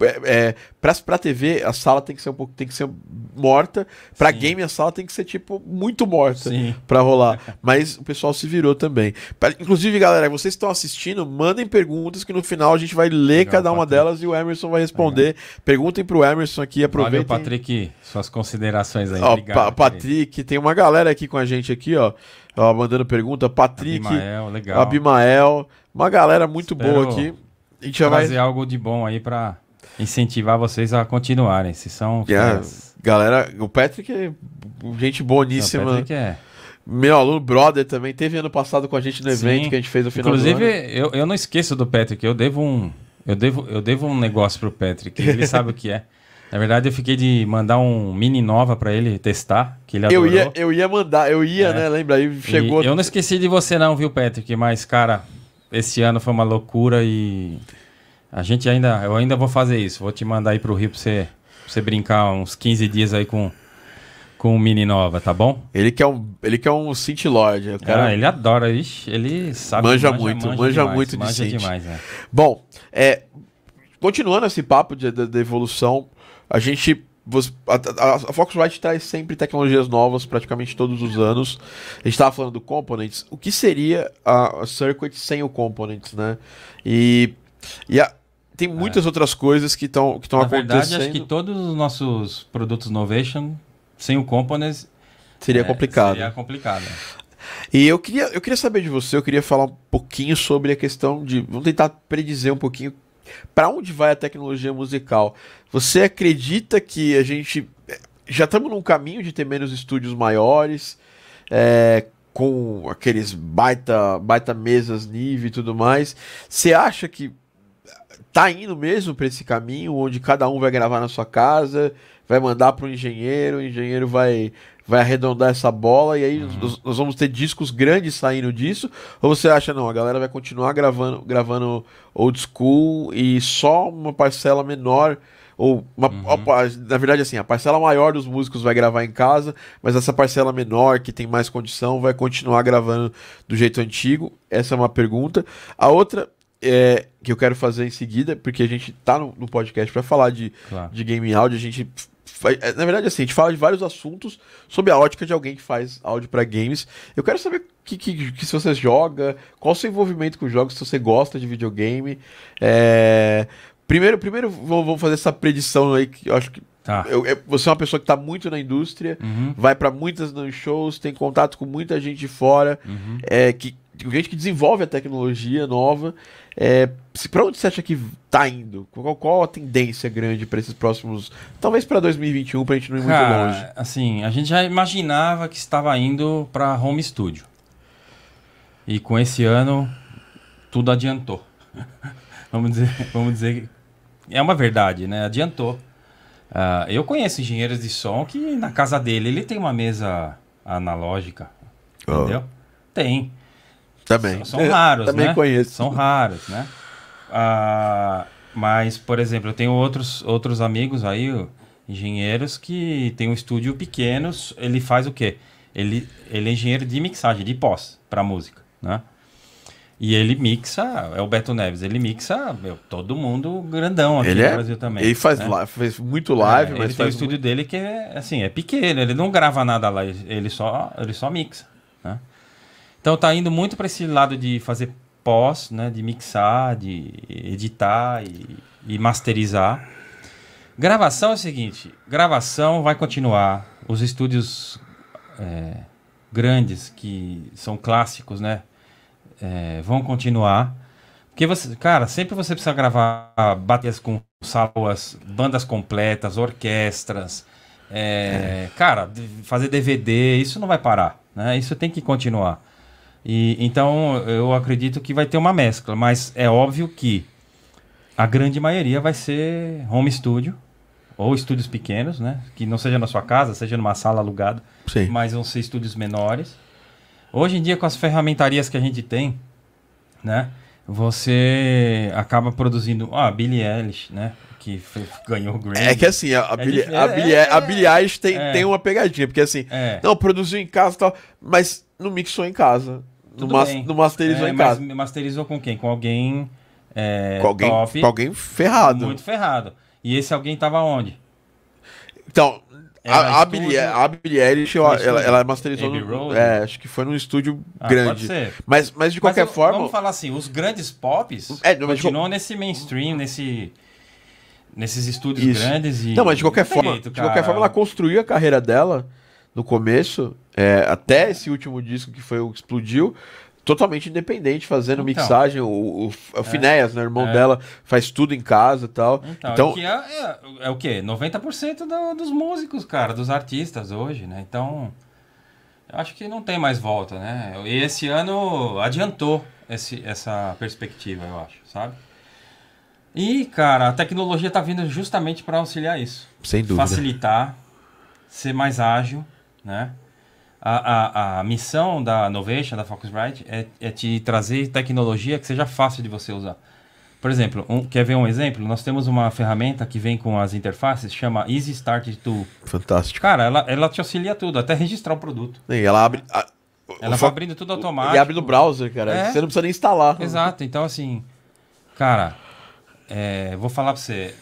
é, é, pra, pra TV, a sala tem que ser um pouco tem que ser morta. Pra Sim. game, a sala tem que ser, tipo, muito morta Sim. pra rolar. Mas o pessoal se virou também. Inclusive, galera, vocês que estão assistindo, mandem perguntas que no final a gente vai ler Legal, cada uma Patrick. delas e o Emerson vai responder. Perguntem pro Emerson aqui, Valeu, aproveitem. Patrick, suas considerações aí. Ó, Obrigado, Pa- querido. Patrick, tem uma galera aqui com a gente aqui, ó, ó, mandando pergunta. Patrick, Abimael, legal. Abimael, uma galera muito Espero boa aqui. A gente já vai. Trazer algo de bom aí pra incentivar vocês a continuarem. Se são Yeah, galera, o Patrick é gente boníssima. Patrick é. Meu aluno brother também teve ano passado com a gente no evento Sim. que a gente fez no final Inclusive, eu, eu não esqueço do Patrick. Eu devo um. Eu devo, eu devo um negócio pro Patrick. Ele sabe o que é. Na verdade, eu fiquei de mandar um mini nova pra ele testar, que ele Eu adorou. ia, eu ia mandar, eu ia, É. né? Lembra? Aí chegou. E eu não esqueci de você não, viu, Patrick? Mas, cara, esse ano foi uma loucura e a gente ainda, eu ainda vou fazer isso. Vou te mandar aí pro Rio pra você, pra você brincar uns 15 dias aí com com o Mini Nova, tá bom? Ele que é um, ele que é um City Lord. Cara... Ah, ele adora, ixi, ele sabe Manja muito, manja demais, muito de manja synth. demais, é. Bom, é, continuando esse papo de, da, da evolução, a gente. você- A, a, a Foxrite traz sempre tecnologias novas, praticamente todos os anos. A gente estava falando do Components. O que seria a, a Circuit sem o Components, né? E, e a- tem muitas outras coisas que estão que estão Na acontecendo. verdade, acho que todos os nossos produtos Novation sem o Components seria é, complicado. Seria complicado. E eu queria, eu queria saber de você, eu queria falar um pouquinho sobre a questão de. Vamos tentar predizer um pouquinho para onde vai a tecnologia musical. Você acredita que a gente eh, já estamos num caminho de ter menos estúdios maiores, é, com aqueles baita, baita mesas nível e tudo mais? Você acha que tá indo mesmo para esse caminho, onde cada um vai gravar na sua casa, vai mandar para o engenheiro, o engenheiro vai, vai arredondar essa bola e aí nós, nós vamos ter discos grandes saindo disso? Ou você acha não, a galera vai continuar gravando, gravando old school e só uma parcela menor ou uma, opa, na verdade assim, a parcela maior dos músicos vai gravar em casa, mas essa parcela menor que tem mais condição vai continuar gravando do jeito antigo? Essa é uma pergunta. A outra é, que eu quero fazer em seguida, porque a gente tá no, no podcast para falar de, Claro. de game áudio, a gente é, na verdade assim, a gente fala de vários assuntos sob a ótica de alguém que faz áudio para games. Eu quero saber que, que, que se você joga, qual o seu envolvimento com jogos, se você gosta de videogame. É, Primeiro, primeiro vamos fazer essa predição aí que eu acho que Tá. eu- eu- você é uma pessoa que tá muito na indústria, Uhum, vai para muitas shows, tem contato com muita gente de fora, uhum. é, que, gente que desenvolve a tecnologia nova. É, se- pra onde você acha que tá indo? Qual, qual a tendência grande para esses próximos. Talvez para 2021, pra gente não ir muito longe. assim, a gente já imaginava que estava indo para home studio. E com esse ano, tudo adiantou. vamos dizer, vamos dizer, que é uma verdade, né? Adiantou. Ah, eu conheço engenheiros de som que na casa dele ele tem uma mesa analógica, Oh. entendeu? Tem. Também. São, são raros, Também né? conheço. São raros, né? Ah, mas, por exemplo, eu tenho outros, outros amigos aí, engenheiros, que tem um estúdio pequeno. Ele faz o quê? Ele, ele é engenheiro de mixagem, de pós, para música, né? E ele mixa, é o Beto Neves, ele mixa meu, todo mundo grandão aqui Ele no é- Brasil também. Ele faz, né? li- fez muito live, É, mas ele tem o faz estúdio muito- dele que é assim, é pequeno, ele não grava nada lá, ele só, ele só mixa? Então tá indo muito para esse lado de fazer pós, né, de mixar, de editar e, e masterizar. Gravação é o seguinte, gravação vai continuar, os estúdios é, grandes que são clássicos, né, é, vão continuar. Porque você, cara, sempre você precisa gravar baterias com salas, bandas completas, orquestras, é, cara, de- fazer DVD, isso não vai parar, né? Isso tem que continuar. E então eu acredito que vai ter uma mescla, mas é óbvio que a grande maioria vai ser home studio ou estúdios pequenos, né? Que não seja na sua casa, seja numa sala alugada Sim. mas vão ser estúdios menores. Hoje em dia, com as ferramentarias que a gente tem, né? Você acaba produzindo. Ah, a Billie Eilish, né? Que ganhou o Grammy. É que assim, a, a, É Billie, a, é- Billie, é- a Billie Eilish tem, é. tem uma pegadinha, porque assim, É. não, produziu em casa e tal, mas não mixou em casa. No, Tudo mas, bem. no masterizou É, em mas casa. masterizou com quem? Com alguém é, Com alguém, top, com alguém ferrado. muito ferrado. E esse alguém tava onde? Então, Era a, estúdio- a Billie Eilish, ela, ela masterizou no, Road? é, acho que foi num estúdio Ah, grande. Pode ser. Mas, mas de qualquer Mas forma, Vamos falar assim, os grandes pops É, mas de continuam nesse mainstream, nesse, nesses estúdios Isso. grandes e... Não, mas de qualquer forma, jeito, de qualquer forma ela construiu a carreira dela no começo, é, até esse último disco que foi o que explodiu, totalmente independente, fazendo Então. mixagem. O, o, o Finéas, né, irmão É. dela, faz tudo em casa e tal. Então, Então, que é, é, é o quê? 90% do- dos músicos, cara, dos artistas hoje, né? Então, eu acho que não tem mais volta, né? E esse ano adiantou esse, essa perspectiva, eu acho, sabe? E, cara, a tecnologia tá vindo justamente para auxiliar isso. sem dúvida. Facilitar, ser mais ágil, né? A, a, a missão da Novation, da Focusrite, é, é te trazer tecnologia que seja fácil de você usar. Por exemplo, um- quer ver um exemplo? Nós temos uma ferramenta que vem com as interfaces, chama Easy Start Tool. Fantástico. Cara, ela, ela te auxilia tudo, até registrar o produto. E ela abre. a- Ela vai abrindo tudo automático. E abre no browser, cara. É. Você não precisa nem instalar. Exato, então assim, cara, é, vou falar pra você,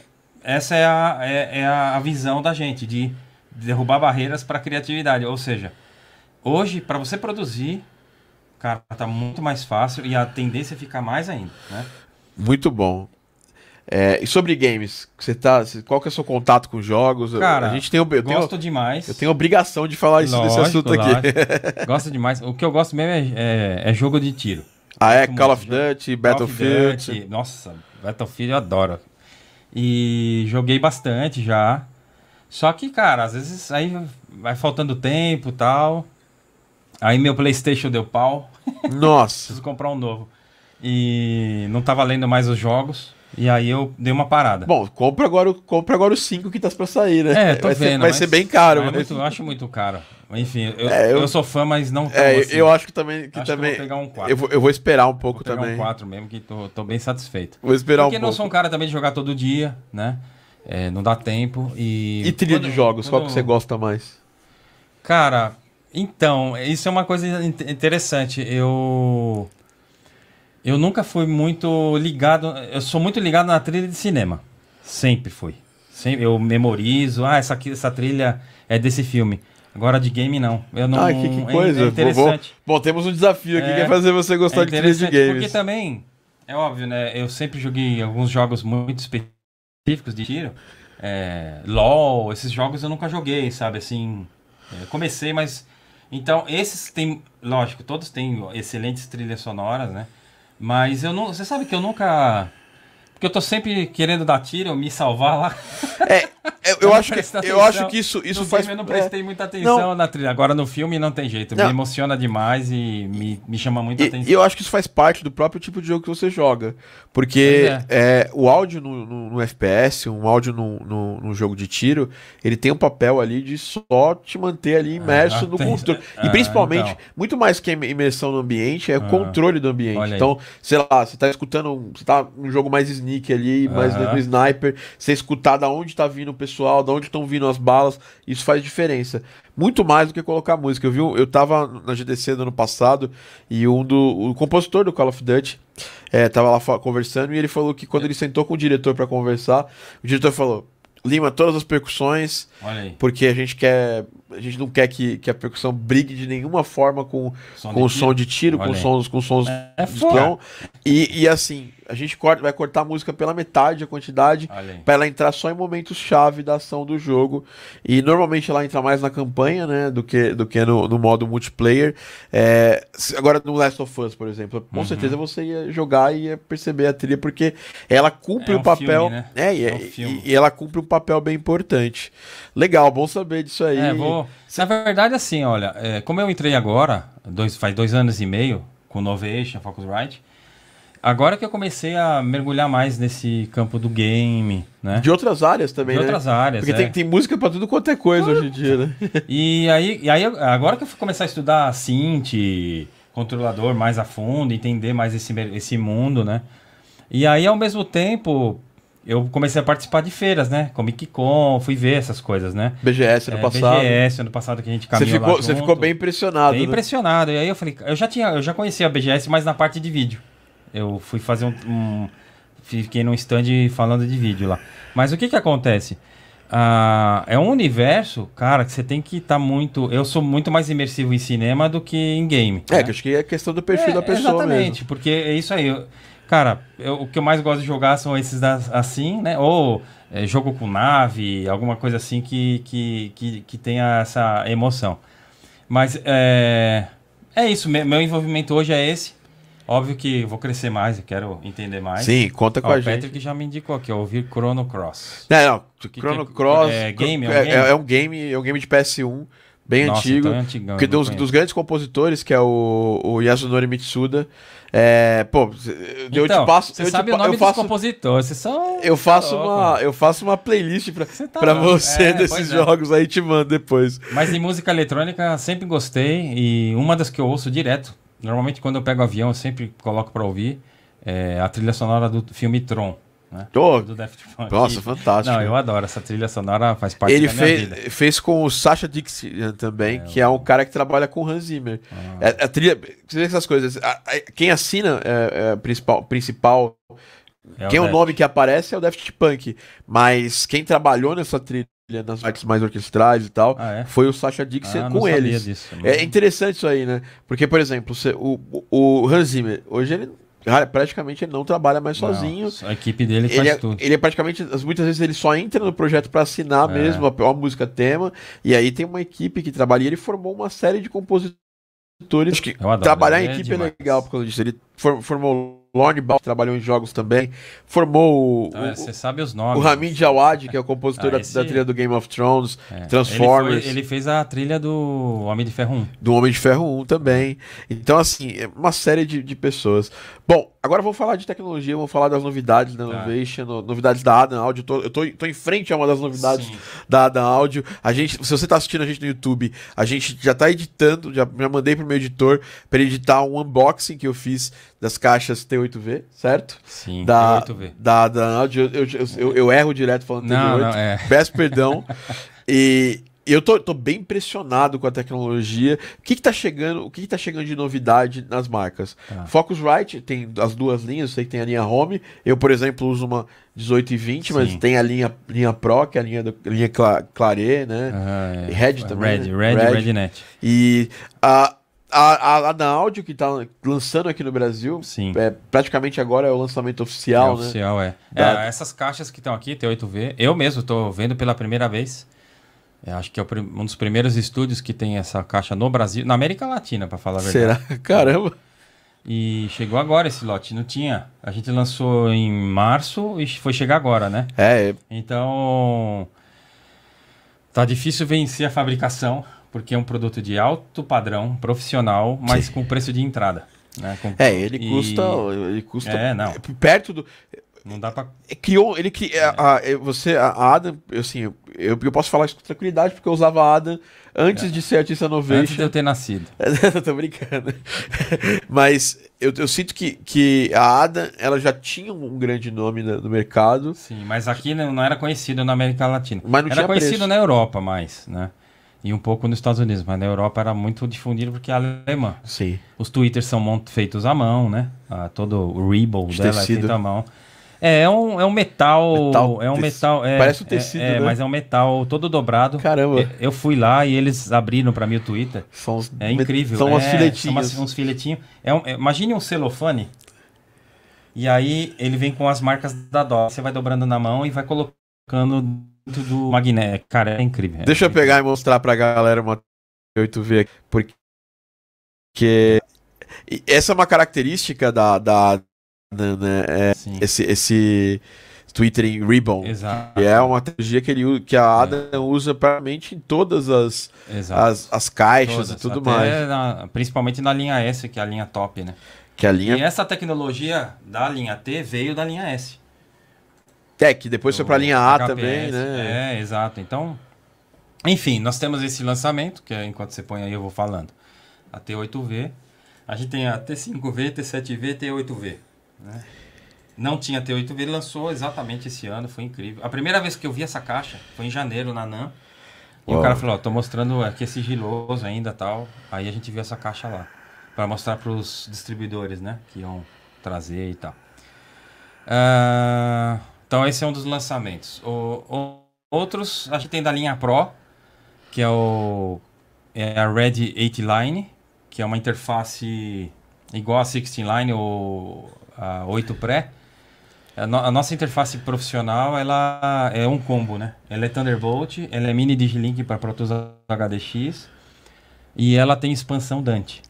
essa é a, é, é a visão da gente, de derrubar barreiras para criatividade. Ou seja, hoje, para você produzir, cara, tá muito mais fácil e a tendência é ficar mais ainda, né? Muito bom. É, e sobre games, você tá, qual que é o seu contato com jogos? Cara, a gente tem, eu tenho, Gosto demais. eu tenho obrigação de falar isso desse Lógico, assunto aqui. Gosto demais. O que eu gosto mesmo é, é- é jogo de tiro. Ah, é Call of. Duty, Battlefield. Of Duty, Nossa, Battlefield eu adoro. E joguei bastante já. Só que, cara, às vezes aí vai faltando tempo e tal. Aí meu PlayStation deu pau. Nossa. Preciso comprar um novo. E não tá valendo mais os jogos. E aí eu dei uma parada. Bom, compra agora, compra agora os 5 que tá pra sair, né? é, tô vai vendo. ser, vai ser bem caro. mas eu acho muito caro. Enfim, eu, É, eu- eu sou fã, mas não É, assim. eu acho que também. Que Acho que eu também vou pegar um 4. eu, vou, eu vou esperar um pouco Vou pegar também. um 4 mesmo, que tô, tô bem satisfeito. Vou esperar Porque um não pouco. sou um cara também de jogar todo dia, né? É, não dá tempo e... E trilha Quando- de jogos, qual que quando- você gosta mais? Cara, então, isso é uma coisa in- interessante. Eu... Eu nunca fui muito ligado... Eu sou muito ligado na trilha de cinema. Sempre fui. Sempre, eu memorizo. Ah, essa, aqui, essa trilha é desse filme. Agora de game, não. Eu não ah, que, que é- coisa. É, Vou- interessante. Bom, temos um desafio aqui É, que é fazer você gostar É de trilha de games. Porque também, é óbvio, né? Eu sempre joguei alguns jogos muito específicos de tiro. É, LOL, esses jogos eu nunca joguei, sabe? Assim, é, comecei, mas... Então, esses tem... Lógico, todos têm excelentes trilhas sonoras, né? Mas eu não... Você sabe que eu nunca... Porque eu tô sempre querendo dar tiro, me salvar lá. É, eu, eu acho que, eu acho que isso, isso no faz. eu não é, prestei muita atenção Não. na trilha. Agora no filme não tem jeito. Não. Me emociona demais e me, me chama muita E, atenção. e eu acho que isso faz parte do próprio tipo de jogo que você joga. Porque Pois é, o áudio no, no- no FPS, um áudio no, no, no jogo de tiro, ele tem um papel ali de só te manter ali imerso Ah, no tem- controle. ah, e principalmente, então. muito mais que a imersão no ambiente, é o Ah, controle do ambiente. Então, sei lá, você tá escutando, um- você tá num jogo mais sneak ali, mais sniper, você escutar da onde tá vindo o pessoal, da onde estão vindo as balas, isso faz diferença. Muito mais do que colocar música. Eu vi, eu tava na GDC do ano passado e um do o compositor do Call of Duty é, tava lá conversando e ele falou que quando ele sentou com o diretor pra conversar, o diretor falou: "Lima todas as percussões, porque a gente quer, a gente não quer que, que a percussão brigue de nenhuma forma com, Som com o de som de tiro, com Olha aí. sons, com sons É de som. E, e assim, a gente corta, vai cortar a música pela metade a quantidade para ela entrar só em momentos chave da ação do jogo. E normalmente ela entra mais na campanha, né, do que, do que no, no modo multiplayer. É, agora no Last of Us, por exemplo, com Uhum. certeza você ia jogar e ia perceber a trilha porque ela cumpre É o um papel, filme, né? é, e, É um e- e ela cumpre um papel bem importante. Legal, bom saber disso aí. É, vou... Na verdade, assim, olha, é, como eu entrei agora, dois, faz dois anos e meio, com Novation, Focusrite, agora que eu comecei a mergulhar mais nesse campo do game, né? De outras áreas também, De né? outras áreas, Porque é. tem, tem música pra tudo quanto é coisa hoje em dia, né? E aí, e aí, agora que eu fui começar a estudar synth, controlador mais a fundo, entender mais esse, esse mundo, né? E aí, ao mesmo tempo, eu comecei a participar de feiras, né? Comic Con, fui ver essas coisas, né? BGS no É, passado. BGS, ano passado que a gente Você caminhou ficou, lá você ficou bem impressionado. Bem né? impressionado. E aí eu falei, eu já tinha, eu já conhecia a BGS, mas na parte de vídeo. Eu fui fazer um, um- fiquei num stand falando de vídeo lá. Mas o que que acontece? Ah, é um universo, cara, que você tem que estar muito. Eu sou muito mais imersivo em cinema do que em game. É, né? que acho que é questão do perfil É, da pessoa Exatamente, mesmo. porque é isso aí. eu- cara, eu- o que eu mais gosto de jogar são esses das- assim, né? Ou é, jogo com nave, alguma coisa assim que, que, que, que tenha essa emoção. Mas é, é isso, me- meu envolvimento hoje é esse. Óbvio que vou crescer mais, eu quero entender mais. Sim, conta Ó, com a o gente. Patrick já me indicou aqui, ó, ouvir Chrono Cross. Não, não. que Chrono é- Cross. é game, é um é, game? é um game, é um game de PS1, bem Nossa, antigo. então é antigão, que dos, dos grandes compositores, que é o, o Yasunori Mitsuda. É, pô, eu então, te passo. Você eu te sabe pa- o nome eu faço, dos compositores, eu faço louco. uma, eu faço uma playlist pra, Você tá pra louco. você É, desses pois é. jogos aí, te mando depois. Mas em música eletrônica sempre gostei e uma das que eu ouço direto, normalmente quando eu pego avião eu sempre coloco pra ouvir, é a trilha sonora do filme Tron, né? Ô, Do Daft Punk. nossa, fantástico. Não, eu adoro essa trilha sonora, faz parte Ele da minha fez, vida. fez com o Sasha Dixon também, que é um cara que trabalha com o Hans Zimmer. Ah. É, a trilha, você vê essas coisas. a- a- quem assina é, é, principal, principal É quem é o nome que aparece é o Daft Punk, mas quem trabalhou nessa trilha nas partes mais orquestrais e tal Ah, é? foi o Sasha Dixon Ah, com eles. disso. É interessante isso aí, né? Porque, por exemplo, o, o, Hans Zimmer, hoje ele praticamente ele não trabalha mais sozinho. Não, a equipe dele faz Ele é, tudo. ele é praticamente, as- muitas vezes ele só entra no projeto para assinar É. mesmo a, a música tema, e aí tem uma equipe que trabalha, e ele formou uma série de compositores. Acho que trabalhar em é equipe é legal por causa disso. Ele formou o Lorne Ball, que trabalhou em jogos também, formou o, Então, o- você sabe os o nomes. Ramin Djawad, que é o compositor Ah, da, esse- da trilha do Game of Thrones, É. Transformers. Ele, foi- ele fez a trilha do Homem de Ferro 1. do Homem de Ferro 1 também. Então, assim, é uma série de, de pessoas. Bom, agora vamos falar de tecnologia, vamos falar das novidades da Tá. Innovation, no- novidades da Adam Audio. Eu tô, eu tô, tô em frente a uma das novidades Sim. da Adam Audio. A gente, se você tá assistindo a gente no YouTube, a gente já tá editando, já, já mandei pro meu editor para editar um unboxing que eu fiz das caixas T8V, certo? Sim, Da, T8V. da Audio. Eu, eu, eu, eu erro direto falando Não, T8. não, é. Peço perdão. e eu tô, tô bem impressionado com a tecnologia. O que que tá chegando, o que que tá chegando de novidade nas marcas? Tá. Focusrite tem as duas linhas, eu sei que tem a linha Home. Eu, por exemplo, uso uma 18 e 20, mas Sim. tem a linha, linha Pro, que é a linha, do, linha Cla- Claret, né? Ah, é. Red também, Red, né? Red, Red. Rednet. E a, a, a, a que tá lançando aqui no Brasil, Sim. é, praticamente agora é o lançamento oficial, é né? oficial, é. Da- É, Essas caixas que estão aqui, T8V, eu mesmo estou vendo pela primeira vez. Eu acho que é um dos primeiros estúdios que tem essa caixa no Brasil, na América Latina, para falar a verdade. Será? Caramba! E chegou agora esse lote, não tinha. A gente lançou em março e foi chegar agora, né? É, Então, tá difícil vencer a fabricação, porque é um produto de alto padrão, profissional, mas com preço de entrada. Né? Com- É, ele e custa. Ele custa É, não. perto do. Não dá pra... é, Criou. Ele cri- é, a- é, você, a a Adam, eu, assim, eu, eu posso falar isso com tranquilidade, porque eu usava a Adam antes de ser artista Antes de Novation. eu ter nascido. Tô brincando. Mas eu, eu sinto que, que a Adam ela já tinha um grande nome no, no mercado. Sim, mas aqui não não era conhecido na América Latina. Mas não era tinha conhecido preço. na Europa mais, né? E um pouco nos Estados Unidos, mas na Europa era muito difundido porque é alemã. Sim. Os twitters são feitos à mão, né? Ah, todo o Rebel De dela é tecido. feito à mão. É, é um, é um metal. Metal, é um metal. é- parece um é- tecido, É, né? mas é um metal todo dobrado. Caramba. Eu, fui lá e eles abriram para mim o Twitter. São uns, É incrível. São umas é, filetinhas. São umas- uns filetinhos. É um- é- imagine um celofane. E aí ele vem com as marcas da dó. Você vai dobrando na mão e vai colocando do magné. Cara, é incrível. Deixa eu pegar e mostrar pra galera uma 8V aqui, porque e essa é uma característica da, da, né, é, esse, esse Twitter em Ribbon. exato. É uma tecnologia que, ele, que a Adam usa praticamente em todas as, as, as caixas Todas, e tudo até mais. na- principalmente na linha S, que é a linha top, né? Que a E linha essa tecnologia da linha T veio da linha S. Tech, depois foi pra linha A HPS, também, né? É, exato. Então, enfim, nós temos esse lançamento, que é, enquanto você põe aí eu vou falando. A T8V. A gente tem a T5V, T7V, T8V. né? Não tinha T8V, ele lançou exatamente esse ano, foi incrível. A primeira vez que eu vi essa caixa foi em janeiro, na NAM. E Uau. o cara falou, ó, tô mostrando aqui é sigiloso ainda tal. Aí a gente viu essa caixa lá. Pra mostrar pros distribuidores, né? Que iam trazer e tal. Ah, então esse é um dos lançamentos. O, o- outros, a gente tem da linha Pro, que é, o, é a Red 8 Line, que é uma interface igual a 16 Line ou a 8 Pré. A, no- a nossa interface profissional, ela é um combo, né? Ela é Thunderbolt, ela é mini Diglink para Pro Tools HDX e ela tem expansão Dante,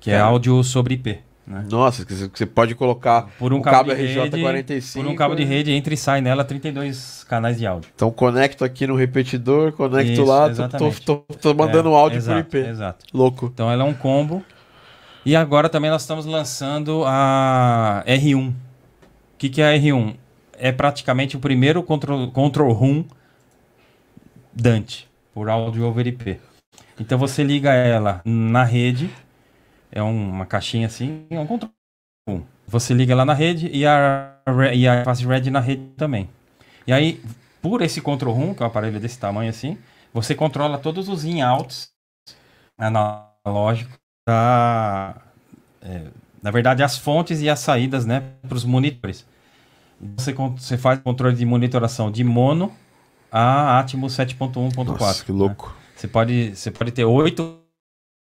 que é Cara. áudio sobre IP, né? Nossa, que você- pode colocar Por um o cabo, cabo de rede, RJ45. por um cabo de né? rede entra e sai nela 32 canais de áudio. Então conecto aqui no repetidor, conecto Isso, lá, tô, tô, tô- tô mandando É, áudio exato, por IP. Exato. Louco. Então ela é um combo. E agora também nós estamos lançando a R1. O que, que é a R1? É praticamente o primeiro control, control room Dante, por áudio over IP. Então você liga ela na rede, é um- uma caixinha assim, é um control room. Você liga ela na rede e a, e a face red na rede também. E aí, por esse control room, que é um aparelho desse tamanho assim, você controla todos os in-outs analógicos da, é, na verdade, as fontes e as saídas, né, para os monitores. Você, você faz controle de monitoração de mono a Atmos 7.1.4. Nossa, que né? louco. Você pode, você pode ter oito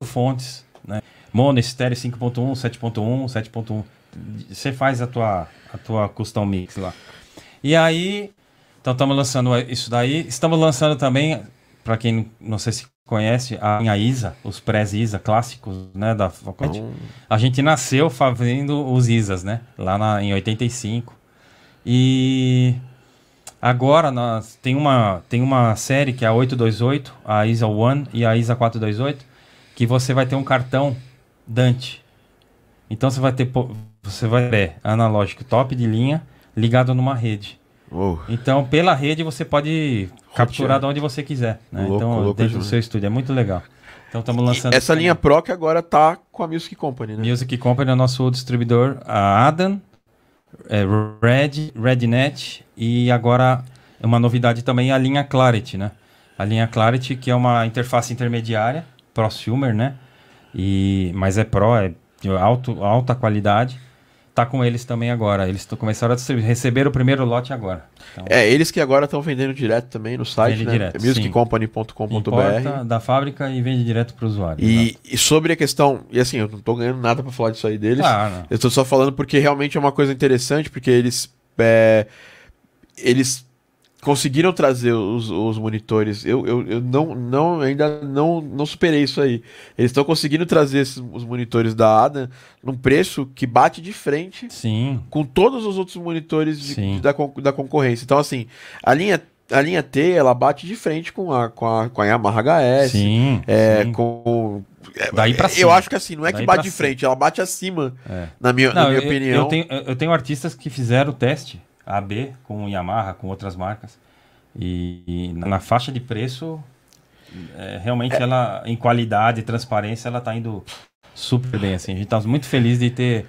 fontes, né? Mono, estéreo 5.1, 7.1, 7.1. Você faz a tua, a tua custom mix lá. E aí, então estamos lançando isso daí. Estamos lançando também, para quem não- não sei se conhece, a linha ISA, os pré-ISA clássicos, né, da faculdade. Então, A gente nasceu fazendo os ISAs, né? Lá na- em 85. E agora nós tem uma, tem uma série que é a 828, a ISA 1 e a ISA 428, que você vai ter um cartão Dante. Então você vai ter você vai ter analógico top de linha ligado numa rede. Então pela rede você pode capturar de onde você quiser, né? Louco, então louco dentro do seu estúdio é muito legal. Então estamos lançando E essa linha Pro que agora tá com a Music Company, né? Music Company é o nosso distribuidor, a Adam, é, Red, Rednet e agora é uma novidade também a linha Clarity, né? A linha Clarity que é uma interface intermediária, prosumer, né? E, mas é Pro, é de alto, alta qualidade. Tá com eles também agora. Eles começaram a receberam o primeiro lote agora. Então, É, eles que agora estão vendendo direto também no site, Vende né? direto, É musiccompany.com.br. da fábrica e vende direto para o usuário. E, e sobre a questão, e assim, eu não tô ganhando nada pra falar disso aí deles. Ah. Eu tô só falando porque realmente é uma coisa interessante, porque eles é, eles conseguiram trazer os, os monitores. Eu, eu, eu não, não ainda não, não superei isso aí. Eles estão conseguindo trazer esses, os monitores da Adam num preço que bate de frente Sim, com todos os outros monitores de- Sim. de- da, da concorrência. Então, assim, a linha, a linha T, ela bate de frente com a, com a, com a Yamaha HS. sim. É, sim. com. é, Daí pra eu cima. acho que assim, não é que Daí bate pra de frente, ela bate acima, É. na minha, na Não, minha eu, opinião. Eu tenho, eu tenho artistas que fizeram o teste AB com Yamaha, com outras marcas. E, e na faixa de preço, é, realmente ela, em qualidade e transparência, ela tá indo super bem. Assim. A gente tá muito feliz de ter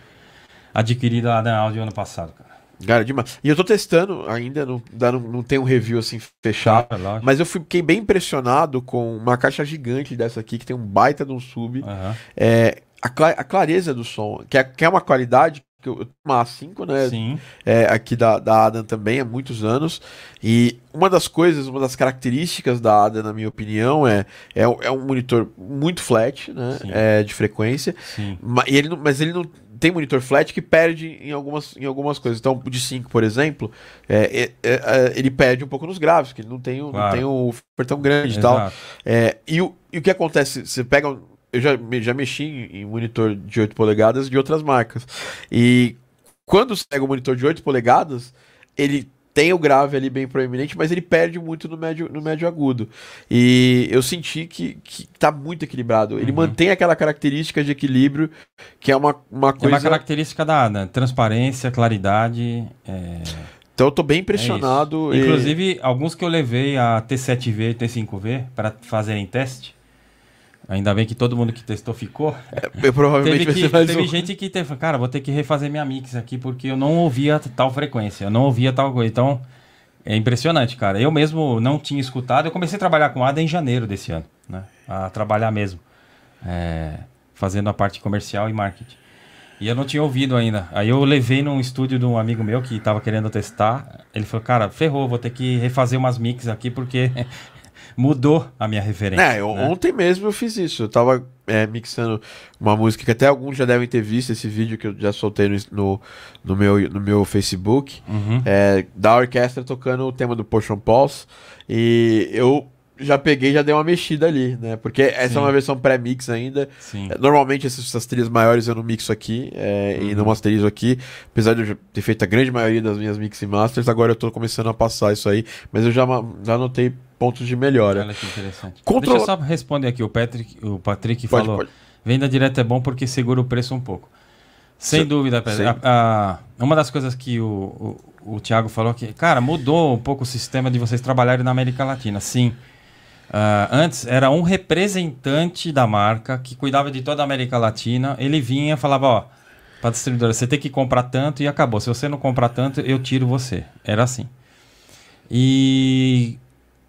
adquirido a Adam Audio ano passado, cara. Cara, demais. E eu tô testando ainda, não, não, não tem um review assim fechado. Claro, lógico. Mas eu fiquei bem impressionado com uma caixa gigante dessa aqui, que tem um baita de um sub. Aham. É, a, a clareza do som, que é, que é uma qualidade que eu, eu tenho uma A5, né? Sim, é, aqui da, da Adam também há muitos anos. E uma das coisas, uma das características da Adam, na minha opinião, é, é, um- é um monitor muito flat, né? Sim. É, de frequência. sim. Ma- e ele não- mas ele não tem monitor flat que perde em algumas, em algumas coisas. Então, o de 5, por exemplo, é, é, é, ele perde um pouco nos graves, porque ele não tem, o- não Claro. tem o woofer tão grande e tal. Exato. É, e, o, e o que acontece? Você pega. um- Eu já, já mexi em, em monitor de 8 polegadas de outras marcas. E quando você pega o monitor de 8 polegadas, ele tem o grave ali bem proeminente, mas ele perde muito no médio, no médio agudo. E eu senti que, que tá muito equilibrado. Ele Uhum. mantém aquela característica de equilíbrio, que é uma, uma É coisa. uma característica da Adam, transparência, claridade. é, Então eu tô bem É impressionado. isso. e- Inclusive, alguns que eu levei a T7V e T5V para fazerem teste. Ainda bem que todo mundo que testou ficou. eu provavelmente Teve, que- teve um. gente que teve, cara, vou ter que refazer minha mix aqui porque eu não ouvia tal frequência, eu não ouvia tal coisa. Então, é impressionante, cara. Eu mesmo não tinha escutado. Eu comecei a trabalhar com ADA em janeiro desse ano, né? A trabalhar mesmo, É, fazendo a parte comercial e marketing. E eu não tinha ouvido ainda. Aí eu levei num estúdio de um amigo meu que tava querendo testar. Ele falou, cara, ferrou, vou ter que refazer umas mix aqui porque mudou a minha referência. É, eu- né? ontem mesmo eu fiz isso. Eu tava é, mixando uma música que até alguns já devem ter visto esse vídeo que eu já soltei no, no, no meu, no meu Facebook. Uhum. é, da orquestra tocando o tema do Potion Pulse. E eu já peguei já dei uma mexida ali, né? Porque essa Sim. é uma versão pré-mix ainda. Sim. É, Normalmente essas, trilhas maiores eu não mixo aqui é, e Uhum. não masterizo aqui. Apesar de eu ter feito a grande maioria das minhas mix e masters, agora eu tô começando a passar isso aí. Mas eu já, já notei pontos de melhora. Olha que interessante. Controla- Deixa eu só responder aqui. O Patrick, o Patrick Pode, falou: pode. venda direta é bom porque segura o preço um pouco. Sem Sim. dúvida, Pedro. A- a- uma das coisas que o, o, o Thiago falou que, cara, mudou um pouco o sistema de vocês trabalharem na América Latina. Sim. Ah, antes era um representante da marca que cuidava de toda a América Latina. Ele vinha falava, ó, para distribuidora, você tem que comprar tanto e acabou. Se você não comprar tanto, eu tiro você. Era assim. E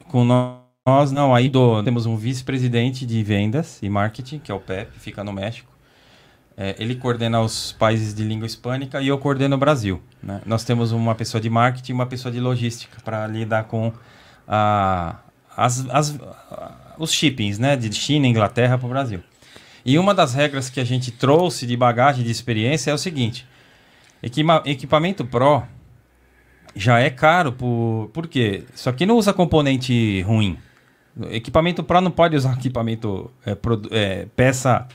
com nó- nós, não, aí do- temos um vice-presidente de vendas e marketing, que é o Pepe, fica no México. É, ele coordena os países de língua hispânica e eu coordeno o Brasil. né? Nós temos uma pessoa de marketing e uma pessoa de logística para lidar com a, as, as- os shippings né? de China e Inglaterra para o Brasil. E uma das regras que a gente trouxe de bagagem de experiência é o seguinte: equipa- equipamento Pro já é caro por, por quê? Isso aqui não usa componente ruim. Equipamento Pro não pode usar equipamento é, produ- é, peça.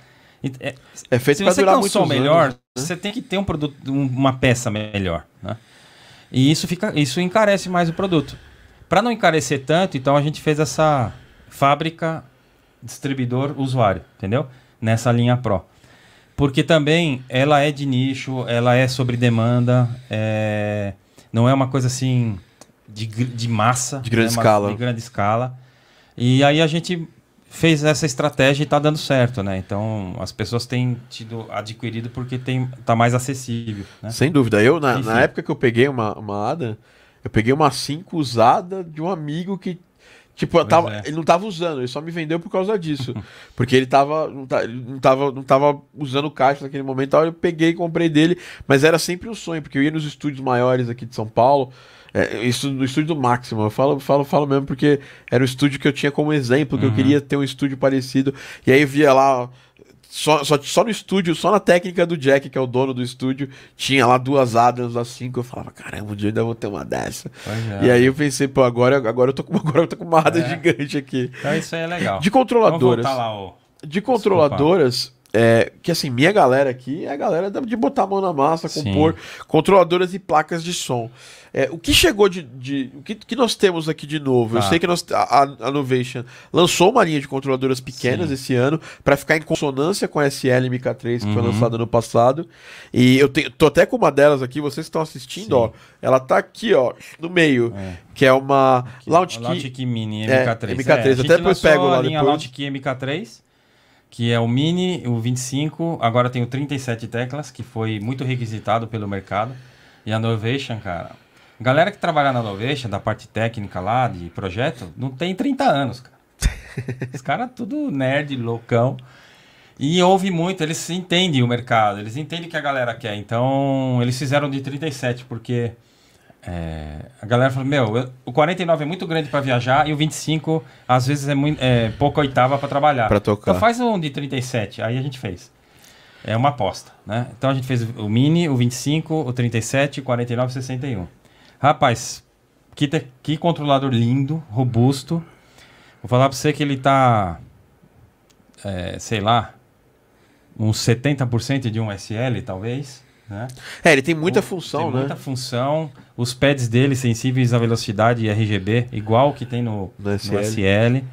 É, É feito você durar um muitos som anos, melhor, né? você tem que ter um produto, um- uma peça melhor, né? E isso fica, isso encarece mais o produto. Para não encarecer tanto, então a gente fez essa fábrica, distribuidor, usuário, entendeu? Nessa linha Pro. Porque também ela é de nicho, ela é sobre demanda, é, não é uma coisa assim de, de massa. De grande né? Escala. De grande escala. E aí a gente fez essa estratégia e tá dando certo, né? Então as pessoas têm tido adquirido porque tem, tá mais acessível, né? Sem dúvida. Eu, na, na época que eu peguei uma, uma Ada, eu peguei uma 5 usada de um amigo que. Tipo, eu tava, é. ele não tava usando, ele só me vendeu por causa disso. porque ele tava. Não, tá- tava, não tava usando caixa naquele momento, então eu peguei e comprei dele. Mas era sempre um sonho, porque eu ia nos estúdios maiores aqui de São Paulo. É, isso no estúdio do Máximo, eu falo, falo, falo mesmo porque era o estúdio que eu tinha como exemplo, que eu Uhum. queria ter um estúdio parecido. E aí eu via lá, só, só, só no estúdio, só na técnica do Jack, que é o dono do estúdio, tinha lá duas Adams assim, que eu falava, caramba, um dia eu ainda vou ter uma dessa. É. E aí eu pensei, pô, agora, agora, eu, tô com, agora eu tô com uma Ada É. gigante aqui. Então isso aí é legal. De controladoras. lá. De controladoras, é, que assim, minha galera aqui é a galera de botar a mão na massa, Sim. compor controladoras e placas de som. É, o que chegou de. de- o que, que nós temos aqui de novo? Eu Tá. sei que nós, a, a Novation lançou uma linha de controladoras pequenas Sim. esse ano para ficar em consonância com a SL MK3 que foi Uhum. lançada no passado. E eu tenho, tô até com uma delas aqui, vocês estão assistindo, Sim. ó. Ela tá aqui, ó, no meio, É. que é uma Launch Key. Key Mini É, MK3. MK3, a gente até depois pego lá a linha depois. Launch Key MK3, que é o Mini, o 25, agora tem o 37 teclas, que foi muito requisitado pelo mercado. E a Novation, cara... Galera que trabalha na Novation, da parte técnica lá, de projeto, não tem 30 anos, cara. Os caras tudo nerd, loucão. E ouve muito, eles entendem o mercado, eles entendem o que a galera quer. Então, eles fizeram de 37, porque é, a galera falou: Meu, eu- o 49 é muito grande para viajar e o 25, às vezes, é, muito, é pouca oitava para trabalhar. Pra tocar. Então, faz um de 37. Aí a gente fez. É uma aposta, né? Então, a gente fez o Mini, o 25, o 37, o 49 e o 61. Rapaz, que, te- que controlador lindo, robusto. Vou falar para você que ele tá, é, sei lá, uns 70% de um SL, talvez, né? É, ele tem muita O- função, tem né? muita função. Os pads dele sensíveis à velocidade RGB, igual que tem no, No no SL. SL.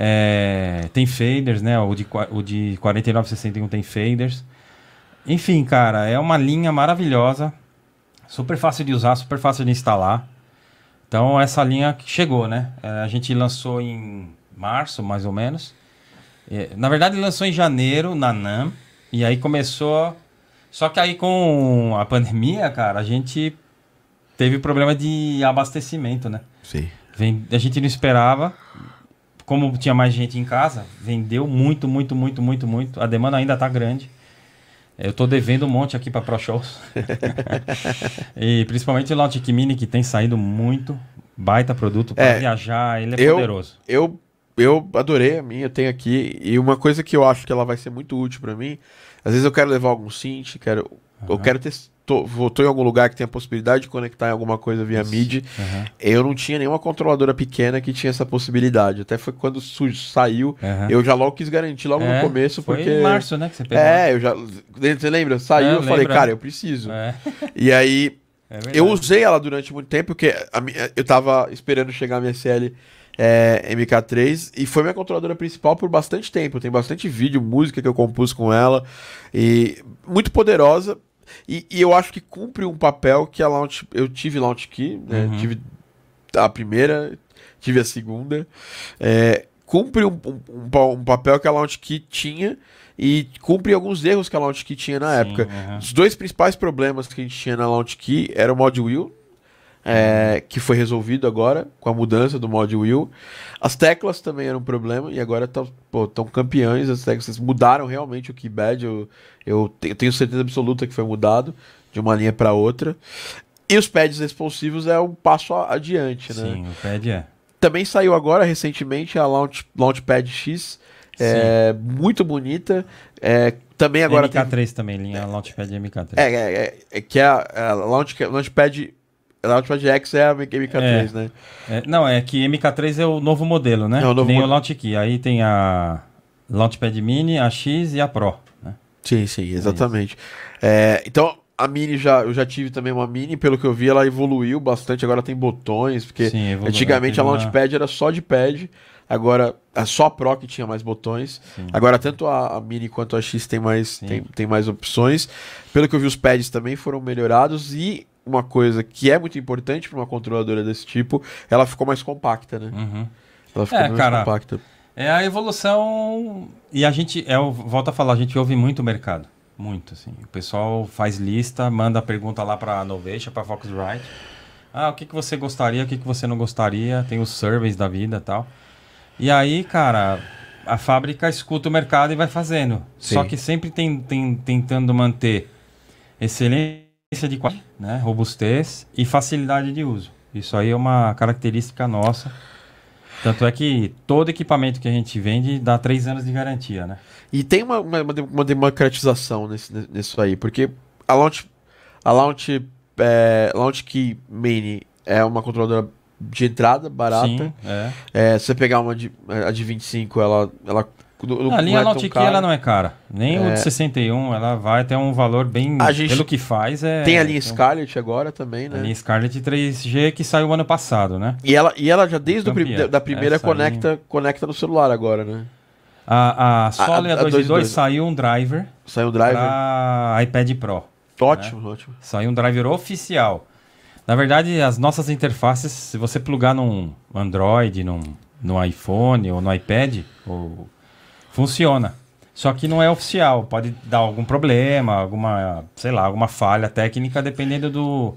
É, tem faders, né? O de, o de 4961 tem faders. Enfim, cara, é uma linha maravilhosa. Super fácil de usar, super fácil de instalar. Então, essa linha chegou, né? É, a gente lançou em março, mais ou menos. Na verdade, lançou em janeiro na NAM. E aí começou. Só que aí com a pandemia, cara, a gente teve problema de abastecimento, né? Sim. A gente não esperava. Como tinha mais gente em casa, vendeu muito, muito, muito, muito, muito. A demanda ainda tá grande. Eu tô devendo um monte aqui para Pro Shows. e principalmente o Launch Mini, que tem saído muito. Baita produto para É, viajar, ele é eu- poderoso. Eu, eu adorei a minha, eu tenho aqui. E uma coisa que eu acho que ela vai ser muito útil pra mim, às vezes eu quero levar algum synth, quero, eu Aham. quero ter. Tô, vou- tô em algum lugar que tem a possibilidade de conectar em alguma coisa via MIDI. Aham, Eu não tinha nenhuma controladora pequena que tinha essa possibilidade. Até foi quando saiu, aham. eu já logo quis garantir logo É, no começo, foi porque. em março, né, que você pegou. É, eu já. Você lembra? Saiu, É, eu falei, cara, eu preciso. É, E aí, é eu usei ela durante muito tempo, porque a eu tava esperando chegar a minha SL é, MK3 e foi minha controladora principal por bastante tempo. Tem bastante vídeo, música que eu compus com ela e muito poderosa. E, e eu acho que cumpre um papel que a Launch. Eu tive Launch Key, né? Uhum. Tive a primeira, tive a segunda. É, cumpre um, um- um pa- papel que a Launch Key tinha e cumpre alguns erros que a Launch Key tinha na Sim, época. aham. Os dois principais problemas que a gente tinha na Launch Key era o mod wheel, é, que foi resolvido agora com a mudança do mod wheel. As teclas também eram um problema e agora estão campeões. As teclas mudaram realmente o keypad. Eu, eu te- eu tenho certeza absoluta que foi mudado de uma linha para outra. E os pads responsivos é um passo adiante, né? Sim, o pad é. Também saiu agora recentemente a Launch, Launchpad X, é, muito bonita. É, também agora tem MK3 também, linha Launchpad MK3. é, é, é, é que a, a Launch, Launchpad, Launchpad X é a MK3, né? É, não, é que MK3 é o novo modelo, né? É o novo Nem modelo. o Launch Key. Aí tem a Launchpad Mini, a X e a Pro. Né? Sim, sim, exatamente. É, então, a Mini já, eu já tive também uma Mini, pelo que eu vi, ela evoluiu bastante, agora tem botões, porque Sim, evoluiu, antigamente a uma- Launchpad era só de pad, agora é só a Pro que tinha mais botões. Sim. Agora, tanto a, a Mini quanto a X tem mais, Sim. tem, tem mais opções. Pelo que eu vi, os pads também foram melhorados e uma coisa que é muito importante para uma controladora desse tipo, ela ficou mais compacta, né? Uhum. Ela ficou É, mais cara, compacta. É a evolução. E a gente, é, eu volto a falar, a gente ouve muito o mercado. Muito, assim. O pessoal faz lista, manda pergunta lá pra Novation, pra Foxrite. Ah, o que, que você gostaria, o que, que você não gostaria? Tem os surveys da vida e tal. E aí, cara, a fábrica escuta o mercado e vai fazendo. Só Sim. que sempre tem, tem- tentando manter excelência de qualidade, né? robustez e facilidade de uso. Isso aí é uma característica nossa. Tanto é que todo equipamento que a gente vende dá três anos de garantia, né? E tem uma, uma, uma democratização nesse, nisso aí, porque a Launch, a Launch, é, Launch Key Mini é uma controladora de entrada, barata. Sim, é. É, se você pegar uma de, a de 25, ela, ela não a linha é cara. ela não é cara. Nem o É. de 61, ela vai ter um valor bem... A gente- Pelo que faz, é... Tem a linha tem um- Scarlett agora também, A né? linha Scarlett 3G que saiu ano passado, né? E ela, e ela já desde o prim- da, primeira Essa conecta, conecta no celular agora, né? A, a Sole a- a, a 2 e 2 2.2. saiu um driver Saiu o driver. para iPad Pro. Ótimo, ótimo. Saiu um driver oficial. Na verdade, as nossas interfaces, se você plugar num Android, num, no iPhone ou no iPad, ou- funciona. Só que não é oficial. Pode dar algum problema, alguma, sei lá, alguma falha técnica, dependendo do,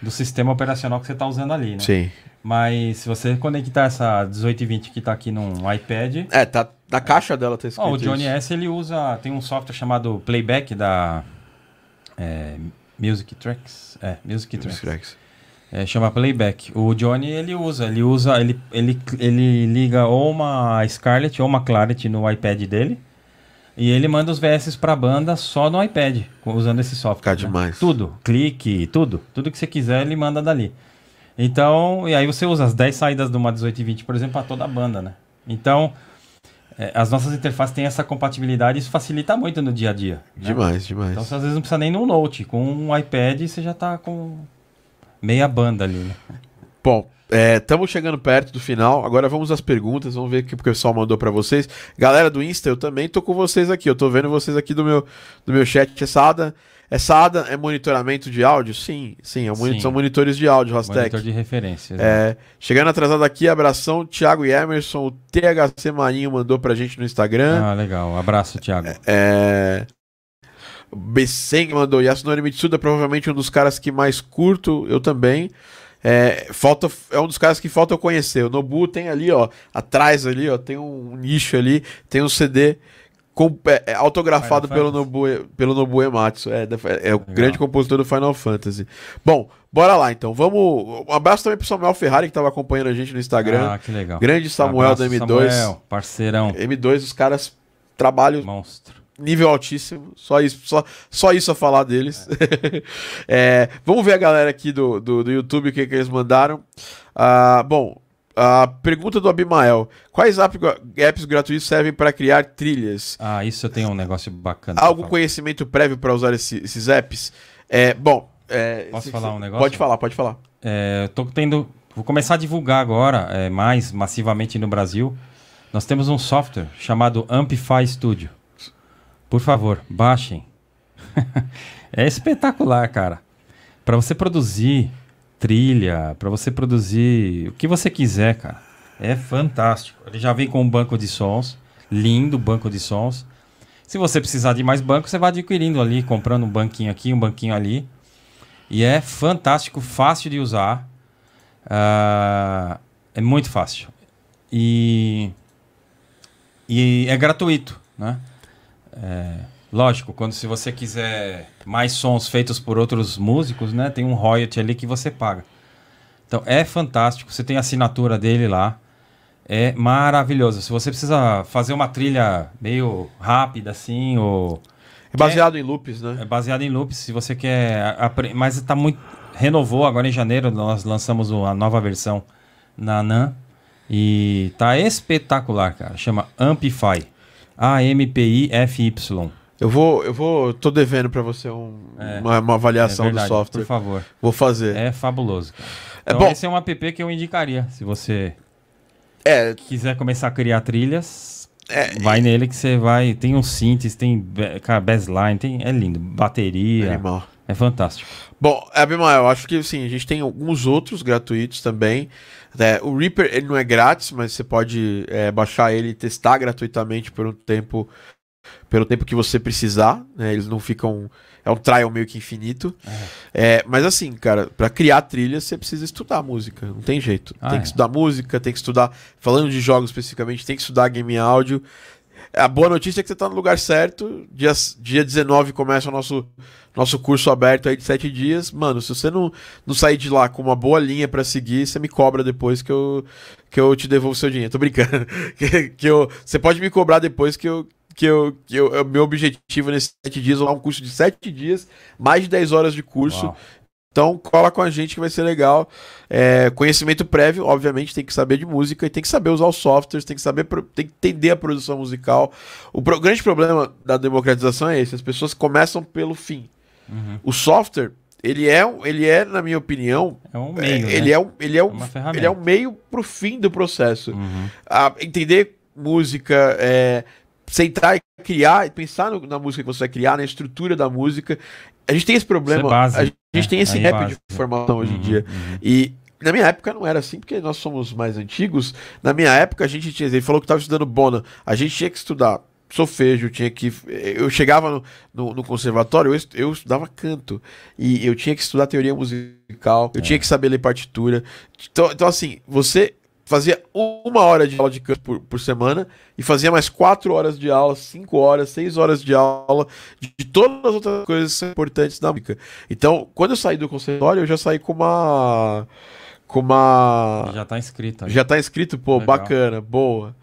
do sistema operacional que você está usando ali, né? Sim. Mas se você conectar essa 1820 que está aqui num iPad, É, tá na caixa dela tá escrito Ó, o Johnny isso. S ele usa. Tem um software chamado Playback da é, Music Tracks. É, Music Tracks. Rex. É, chama Playback. O Johnny ele usa, ele usa, ele, ele, ele liga ou uma Scarlett ou uma Clarity no iPad dele. E ele manda os VS pra banda só no iPad, usando esse software. Fica né? demais. Tudo, clique, tudo. Tudo que você quiser, ele manda dali. Então, e aí você usa as 10 saídas de uma 1820, por exemplo, para toda a banda, né? Então, é, as nossas interfaces têm essa compatibilidade e isso facilita muito no dia a dia. né? Demais, demais. Então, você às vezes não precisa nem num Note. Com um iPad, você já tá com meia banda ali, né? Bom, estamos chegando perto do final. Agora vamos às perguntas. Vamos ver o que o pessoal mandou pra vocês. Galera do Insta, eu também tô com vocês aqui. Eu tô vendo vocês aqui do meu, do meu chat. Essa ADA, essa ADA é monitoramento de áudio? Sim, sim. é um moni- Sim. São monitores de áudio, Monitor Rastec. de referência. É, chegando atrasado aqui, abração, Thiago e Emerson. O THC Marinho mandou pra gente no Instagram. Ah, legal. Abraço, Thiago. É... Besseng mandou Yasunori Mitsuda, provavelmente um dos caras que mais curto, eu também. É, falta, é um dos caras que falta eu conhecer. O Nobu tem ali, ó, atrás ali, ó, tem um nicho ali, tem um CD com, é, é, autografado Final pelo Nobu, pelo Nobu Ematsu. É, da- é o Legal. grande compositor do Final Fantasy. Bom, bora lá então. Vamos. Um abraço também pro Samuel Ferrari, que tava acompanhando a gente no Instagram. Ah, que legal. Grande Samuel Abraço, da M2. Samuel, parceirão, M2, os caras trabalham monstro. Nível altíssimo. Só isso, só, só isso a falar deles. É, vamos ver a galera aqui do, do, do YouTube, o que, que eles mandaram. Ah, bom, a pergunta do Abimael: Quais app- apps gratuitos servem para criar trilhas? Ah, isso eu tenho um negócio bacana. Há pra algum conhecimento prévio para usar esse- esses apps? É, bom, é, Posso falar um negócio? Pode falar, pode falar. É, tô tendo. Vou começar a divulgar agora, é, mais massivamente no Brasil. Nós temos um software chamado Amplify Studio. Por favor, baixem. é espetacular, cara. Para você produzir trilha, para você produzir o que você quiser, cara. É fantástico. Ele já vem com um banco de sons, lindo banco de sons. Se você precisar de mais banco, você vai adquirindo ali, comprando um banquinho aqui, um banquinho ali. E é fantástico, fácil de usar. Ah, é muito fácil. E, e é gratuito, né? É, lógico, quando se você quiser mais sons feitos por outros músicos, né? Tem um royalty ali que você paga. Então é fantástico. Você tem a assinatura dele lá. É maravilhoso. Se você precisa fazer uma trilha meio rápida assim, ou É baseado em loops, né? é baseado em loops, se você quer. Mas está muito. Renovou agora em janeiro, nós lançamos a nova versão na NAN. E tá espetacular, cara. Chama Amplify. A-M-P-I-F-Y. Eu vou, eu vou, tô devendo para você um- É. uma, uma É avaliação verdade, do software. por favor. Vou fazer. É fabuloso, cara. É Então, bom. esse é um app que eu indicaria. Se você É, quiser começar a criar trilhas, É, vai nele que você vai. Tem uns synths, tem cara, bassline, tem, é lindo. Bateria. animal. É fantástico. Bom, Abimael, acho que sim, a gente tem alguns outros gratuitos também. né? o Reaper ele não é grátis, mas você pode é, baixar ele e testar gratuitamente por um tempo, pelo tempo que você precisar. né? Eles não ficam. É um trial meio que infinito. É, mas assim, cara, pra criar trilha você precisa estudar música, não tem jeito. Ah, tem é. que estudar música, tem que estudar. Falando de jogos especificamente, tem que estudar game áudio. A boa notícia é que você tá no lugar certo. Dia, dia 19 começa o nosso, nosso curso aberto aí de 7 dias. Mano, se você não, não sair de lá com uma boa linha pra seguir, você me cobra depois que eu, que eu te devolvo seu dinheiro. Tô brincando. que, que eu, você pode me cobrar depois que eu. Que eu, que eu, é meu objetivo nesses 7 dias é um curso de 7 dias, mais de 10 horas de curso. Uau. Então cola com a gente que vai ser legal. É, conhecimento prévio, obviamente, tem que saber de música e tem que saber usar os softwares, tem que saber, tem que entender a produção musical. O pro- grande problema da democratização é esse: as pessoas começam pelo fim. Uhum. O software, ele é, um- ele é, na minha opinião, É um é, meio. né? ele é um, ele é um, uma ferramenta. ele é um meio pro fim do processo. Uhum. A- entender música, é, sentar e criar, e pensar no- na música que você vai criar, na estrutura da música. A gente tem esse problema. É base, a gente né? tem esse base. de formação hoje em Uhum, dia. uhum. E na minha época não era assim, porque nós somos mais antigos. Na minha época a gente tinha. Ele falou que estava estudando Bona. A gente tinha que estudar solfejo, tinha que. Eu chegava no, no, no conservatório, eu, est- eu estudava canto. E eu tinha que estudar teoria musical, eu É. tinha que saber ler partitura. Então, então assim, você fazia uma hora de aula de canto por, por semana e fazia mais quatro horas de aula, cinco horas, seis horas de aula de, de todas as outras coisas importantes da música. Então, quando eu saí do conservatório, eu já saí com uma. Com uma. Já tá inscrito. ali. Já tá escrito, pô, Legal. bacana, boa.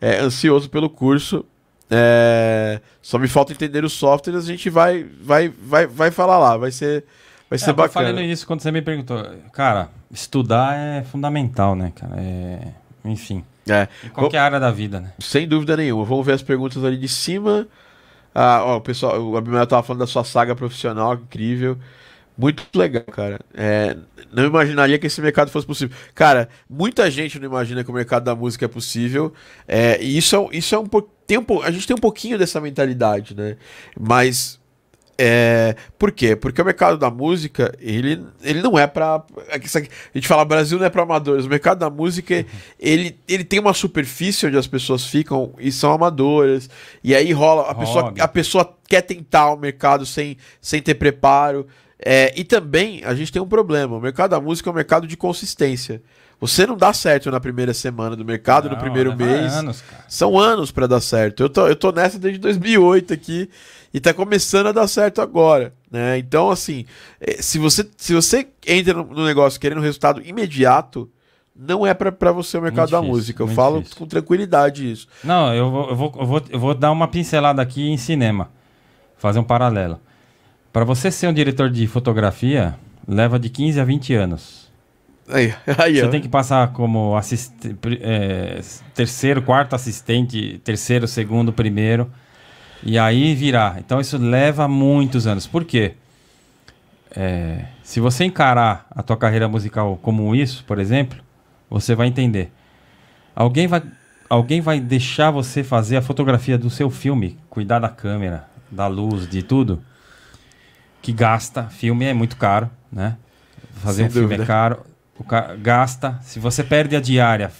É, ansioso pelo curso. É, só me falta entender os softwares, a gente vai, vai, vai, vai falar lá, vai ser, vai É, ser eu falei bacana. no início quando você me perguntou. Cara, estudar é fundamental, né, cara? É... Enfim, É, em qualquer área da vida, né? sem dúvida nenhuma. Vamos ver as perguntas ali de cima. Ah, ó, o pessoal, o Abimael tava falando da sua saga profissional, incrível. Muito legal, cara. É, não imaginaria que esse mercado fosse possível. Cara, muita gente não imagina que o mercado da música é possível. É, e isso é, um- isso é um pouco. Um, a gente tem um pouquinho dessa mentalidade, né? Mas. É, por quê? Porque o mercado da música, ele, ele não é pra. é A gente fala Brasil não é pra amadores. O mercado da música, ele, ele tem uma superfície onde as pessoas ficam e são amadoras. E aí rola. A, pessoa, a pessoa quer tentar o mercado sem, sem ter preparo. É, e também a gente tem um problema. O mercado da música é um mercado de consistência. Você não dá certo na primeira semana do mercado, Não, no primeiro mês. anos, cara. São anos pra dar certo. Eu tô, eu tô nessa desde 2008 aqui e tá começando a dar certo agora, né? Então, assim, eh, se você, se você entra no- negócio querendo um resultado imediato, não é pra pra você o mercado da difícil, música. Eu falo difícil. com tranquilidade isso. Não, eu vou, eu, vou, eu, vou, eu vou dar uma pincelada aqui em cinema. Fazer um paralelo. Para você ser um diretor de fotografia, leva de 15 a 20 anos. Aí, aí Você ó. tem que passar como assiste, pri- é, terceiro, quarto assistente, terceiro, segundo, primeiro. E aí virar. Então isso leva muitos anos. Por quê? É, se você encarar a tua carreira musical como isso, por exemplo, você vai entender. Alguém vai, alguém vai deixar você fazer a fotografia do seu filme, cuidar da câmera, da luz, de tudo, que gasta. Filme é muito caro, né? Fazer Sem um filme dúvida. é caro. Ca- gasta. Se você perde a diária,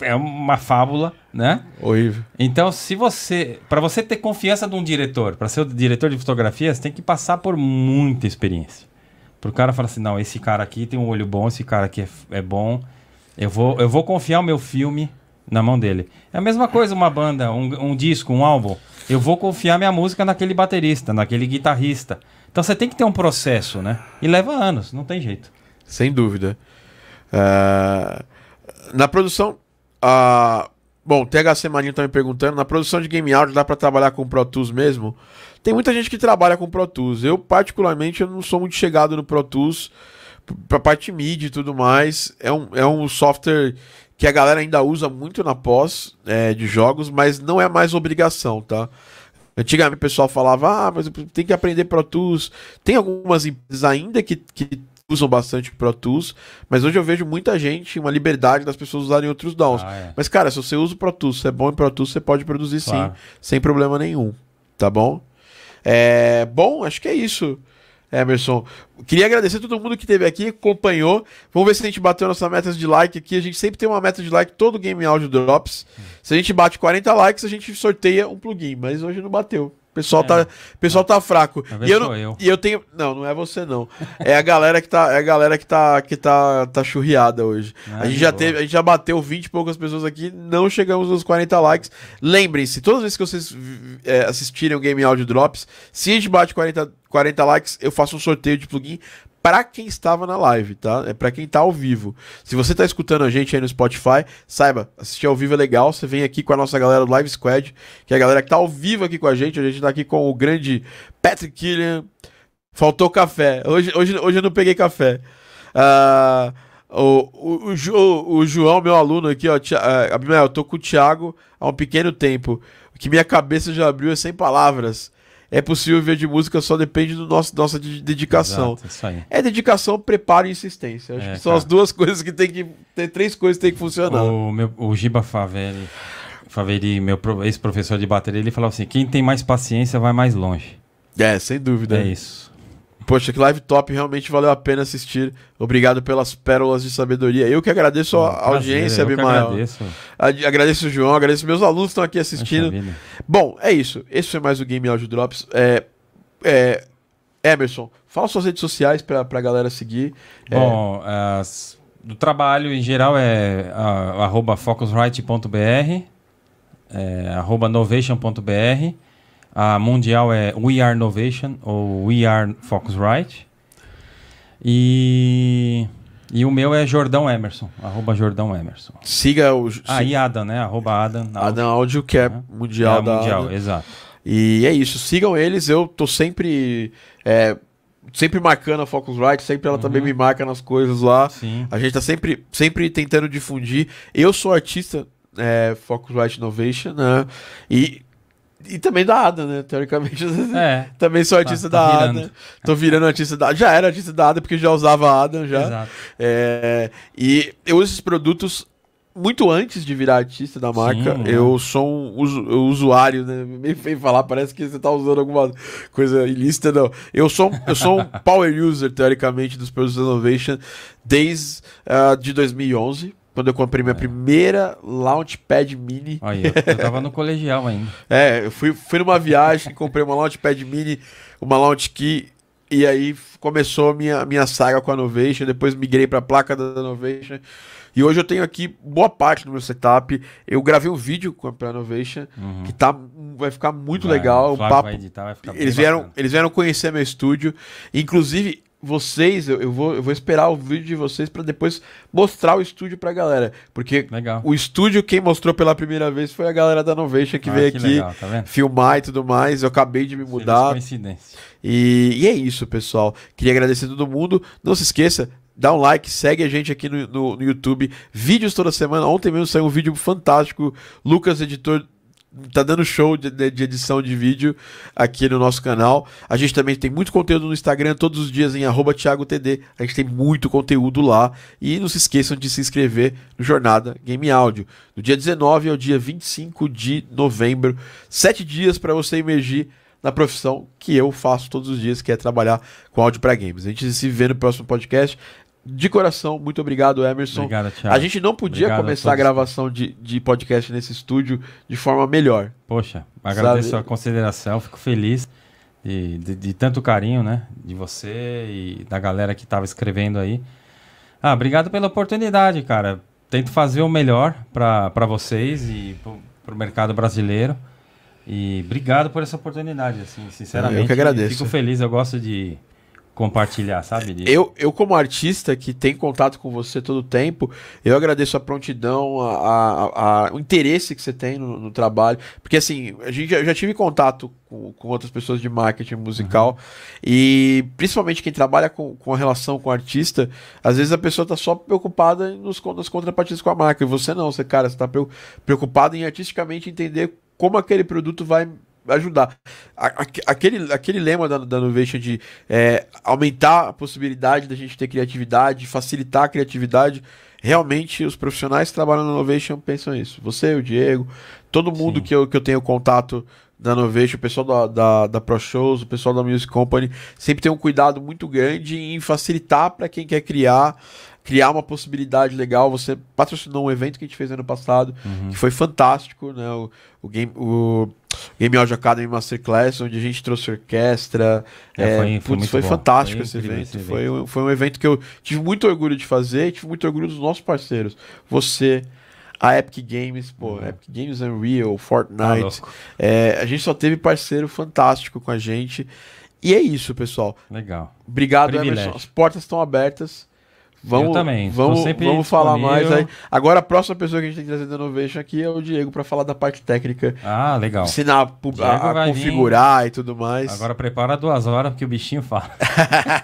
é uma fábula, né? Horrível. Então, se você, para você ter confiança de um diretor, para ser o diretor de fotografia, você tem que passar por muita experiência. Pro cara falar assim, não, esse cara aqui tem um olho bom, esse cara aqui é, é bom, eu vou, eu vou confiar o meu filme na mão dele. É a mesma coisa uma banda, um, um disco, um álbum. Eu vou confiar minha música naquele baterista, naquele guitarrista. Então você tem que ter um processo, né? E leva anos, não tem jeito. Sem dúvida. Ah, na produção. ah, bom, THC Marinho tá me perguntando. Na produção de game audio dá pra trabalhar com Pro Tools mesmo? Tem muita gente que trabalha com Pro Tools. Eu, particularmente, eu não sou muito chegado no Pro Tools. p- Pra parte MIDI e tudo mais. É um, é um software que a galera ainda usa muito na pós é, de jogos, mas não é mais obrigação, tá? Antigamente o pessoal falava, ah, mas tenho que aprender Pro Tools. Tem algumas empresas ainda que, que usam bastante Pro Tools, mas hoje eu vejo muita gente, uma liberdade das pessoas usarem outros dons. Ah, é. Mas, cara, se você usa o Pro Tools, você é bom em Pro Tools, você pode produzir Claro. sim, sem problema nenhum, tá bom? É, bom, acho que é isso, Emerson. Queria agradecer a todo mundo que esteve aqui, acompanhou. Vamos ver se a gente bateu nossas metas de like aqui. A gente sempre tem uma meta de like todo Game Audio Drops. Se a gente bate 40 likes, a gente sorteia um plugin, mas hoje não bateu. O pessoal, É. tá, pessoal tá fraco. Talvez E eu, não, eu. e eu tenho. Não, não é você, não. É a galera que tá, é a galera que tá, que tá, tá churriada hoje. Ah, a, gente já boa. teve, a gente já bateu 20 e poucas pessoas aqui, não chegamos aos 40 likes. Lembrem-se, todas as vezes que vocês é, assistirem o Game Audio Drops, se a gente bate 40, 40 likes, eu faço um sorteio de plugin para quem estava na live, tá? É para quem tá ao vivo. Se você tá escutando a gente aí no Spotify, saiba, assistir ao vivo é legal. Você vem aqui com a nossa galera do Live Squad, que é a galera que tá ao vivo aqui com a gente. A gente tá aqui com o grande Patrick Killian. Faltou café. Hoje, hoje, hoje eu não peguei café. Ah, o, o, o, Jo- o João, meu aluno aqui, ó, Tia- Abimael, eu tô com o Thiago há um pequeno tempo. Que minha cabeça já abriu é sem palavras. É possível ver de música, só depende do nosso nossa de- dedicação. Exato. É dedicação, preparo e insistência. Acho É, que são cara. as duas coisas que tem que. Tem três coisas que tem que funcionar. O, meu, o Giba Faveri, Faveri meu pro- ex-professor de bateria, ele falava assim: quem tem mais paciência vai mais longe. É, sem dúvida. É isso. Poxa, que live top, realmente valeu a pena assistir. Obrigado pelas pérolas de sabedoria. Eu que agradeço a Prazer, audiência, Abimael. agradeço. Ag- Agradeço o João, agradeço meus alunos que estão aqui assistindo. Bom, é isso. Esse foi mais o Game Audio Drops. É, é, Emerson, fala suas redes sociais pra, pra galera seguir. É, Bom, as- do trabalho em geral é ah, arroba focusright.br, é, arroba novation.br, a mundial é We Are Novation ou We Are Focusrite. E, e o meu é Jordão Emerson, arroba Jordão Emerson. siga o Ah, e Adam, né? Arroba Adam. Adam Audio, que é Uhum. mundial é da mundial, Adam. exato. E é isso, sigam eles. Eu tô sempre. é, sempre marcando a Focusrite, sempre ela também Uhum. me marca nas coisas lá. Sim. A gente tá sempre, sempre tentando difundir. Eu sou artista é, Focusrite Innovation, né? E, e também da ADA, né? Teoricamente, É, também sou artista tá da virando. ADA. Tô virando artista da Já era artista da ADA porque já usava ADA já. exato. É, e eu uso esses produtos muito antes de virar artista da marca. Sim, eu sou um usu- usuário, né? Meio feio falar, parece que você tá usando alguma coisa ilícita, não. Eu sou, um- eu sou um power user, teoricamente, dos produtos Innovation desde ah, de 2011. Quando eu comprei minha É. primeira Launchpad Mini. Aí, eu, eu tava no colegial ainda. É, eu fui, fui numa viagem, comprei uma Launchpad Mini, uma Launch Key E aí começou a minha, minha saga com a Novation, depois migrei para a placa da Novation. E hoje eu tenho aqui boa parte do meu setup. Eu gravei um vídeo com a Novation uhum. que tá, vai ficar muito vai, legal. O papo, editar, eles, vieram, eles vieram conhecer meu estúdio. Inclusive, vocês, eu, eu, vou, eu vou esperar o vídeo de vocês para depois mostrar o estúdio pra galera. Porque legal. o estúdio, quem mostrou pela primeira vez foi a galera da Novation que ah, veio que aqui legal, tá filmar e tudo mais. Eu acabei de me mudar. Coincidência. E, e é isso, pessoal. Queria agradecer a todo mundo. Não se esqueça, dá um like, segue a gente aqui no, no, no, YouTube. Vídeos toda semana. Ontem mesmo saiu um vídeo fantástico. Lucas, editor, tá dando show de, de, de, edição de vídeo aqui no nosso canal. A gente também tem muito conteúdo no Instagram, todos os dias em ThiagoTD. A gente tem muito conteúdo lá. E não se esqueçam de se inscrever no Jornada Game Áudio. Do dia 19 ao dia 25 de novembro. Sete dias para você emergir na profissão que eu faço todos os dias, que é trabalhar com áudio para games. A gente se vê no próximo podcast de coração, muito obrigado, Emerson. Obrigado, Thiago. A gente não podia obrigado começar a, a gravação de, de podcast nesse estúdio de forma melhor. Poxa, agradeço sabe? a consideração, fico feliz de, de, de, tanto carinho, né? De você e da galera que estava escrevendo aí. Ah, obrigado pela oportunidade, cara. Tento fazer o melhor para vocês e para o mercado brasileiro. E obrigado por essa oportunidade, assim, sinceramente. Eu que agradeço. Fico feliz, eu gosto de compartilhar, sabe? Disso. Eu, eu, como artista que tem contato com você todo o tempo, eu agradeço a prontidão, a, a, a o interesse que você tem no, no, trabalho. Porque assim, a gente já, já tive contato com, com, outras pessoas de marketing musical uhum. e principalmente quem trabalha com, com a relação com o artista, às vezes a pessoa está só preocupada nos, nas contrapartidas com a marca. E você não, você, cara, você tá preocupado em artisticamente entender como aquele produto vai ajudar. Aquele, aquele lema da, da Novation de é, aumentar a possibilidade da gente ter criatividade, facilitar a criatividade, realmente os profissionais que trabalham na Novation pensam isso. Você, o Diego, todo mundo que eu, que eu tenho contato da Novation, o pessoal da, da, da Pro Shows, o pessoal da Music Company, sempre tem um cuidado muito grande em facilitar para quem quer criar criar uma possibilidade legal. Você patrocinou um evento que a gente fez ano passado, uhum. que foi fantástico, né? O, o Game, o Game Audio Academy Masterclass, onde a gente trouxe orquestra. É, foi, é, foi, putz, foi fantástico foi esse, evento. esse, evento. Foi, um, foi um evento que eu tive muito orgulho de fazer, tive muito orgulho dos nossos parceiros. Você, a Epic Games, pô, uhum. Epic Games Unreal, Fortnite. Tá é, a gente só teve parceiro fantástico com a gente. E é isso, pessoal. Legal. Obrigado, Privilégio. Emerson. As portas estão abertas. Vamos, eu também. Vamos, vamos falar mais aí. Agora, a próxima pessoa que a gente tem que trazer da Innovation aqui é o Diego para falar da parte técnica. Ah, legal. Ensinar a, a configurar vir. e tudo mais. Agora prepara duas horas porque o bichinho fala.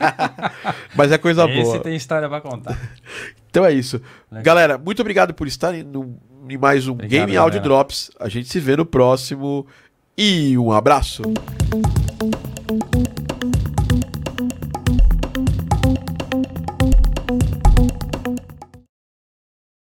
Mas é coisa Esse boa. Esse tem história para contar. então é isso. Legal. Galera, muito obrigado por estarem no, em mais um obrigado, Game Audio Drops. A gente se vê no próximo e um abraço.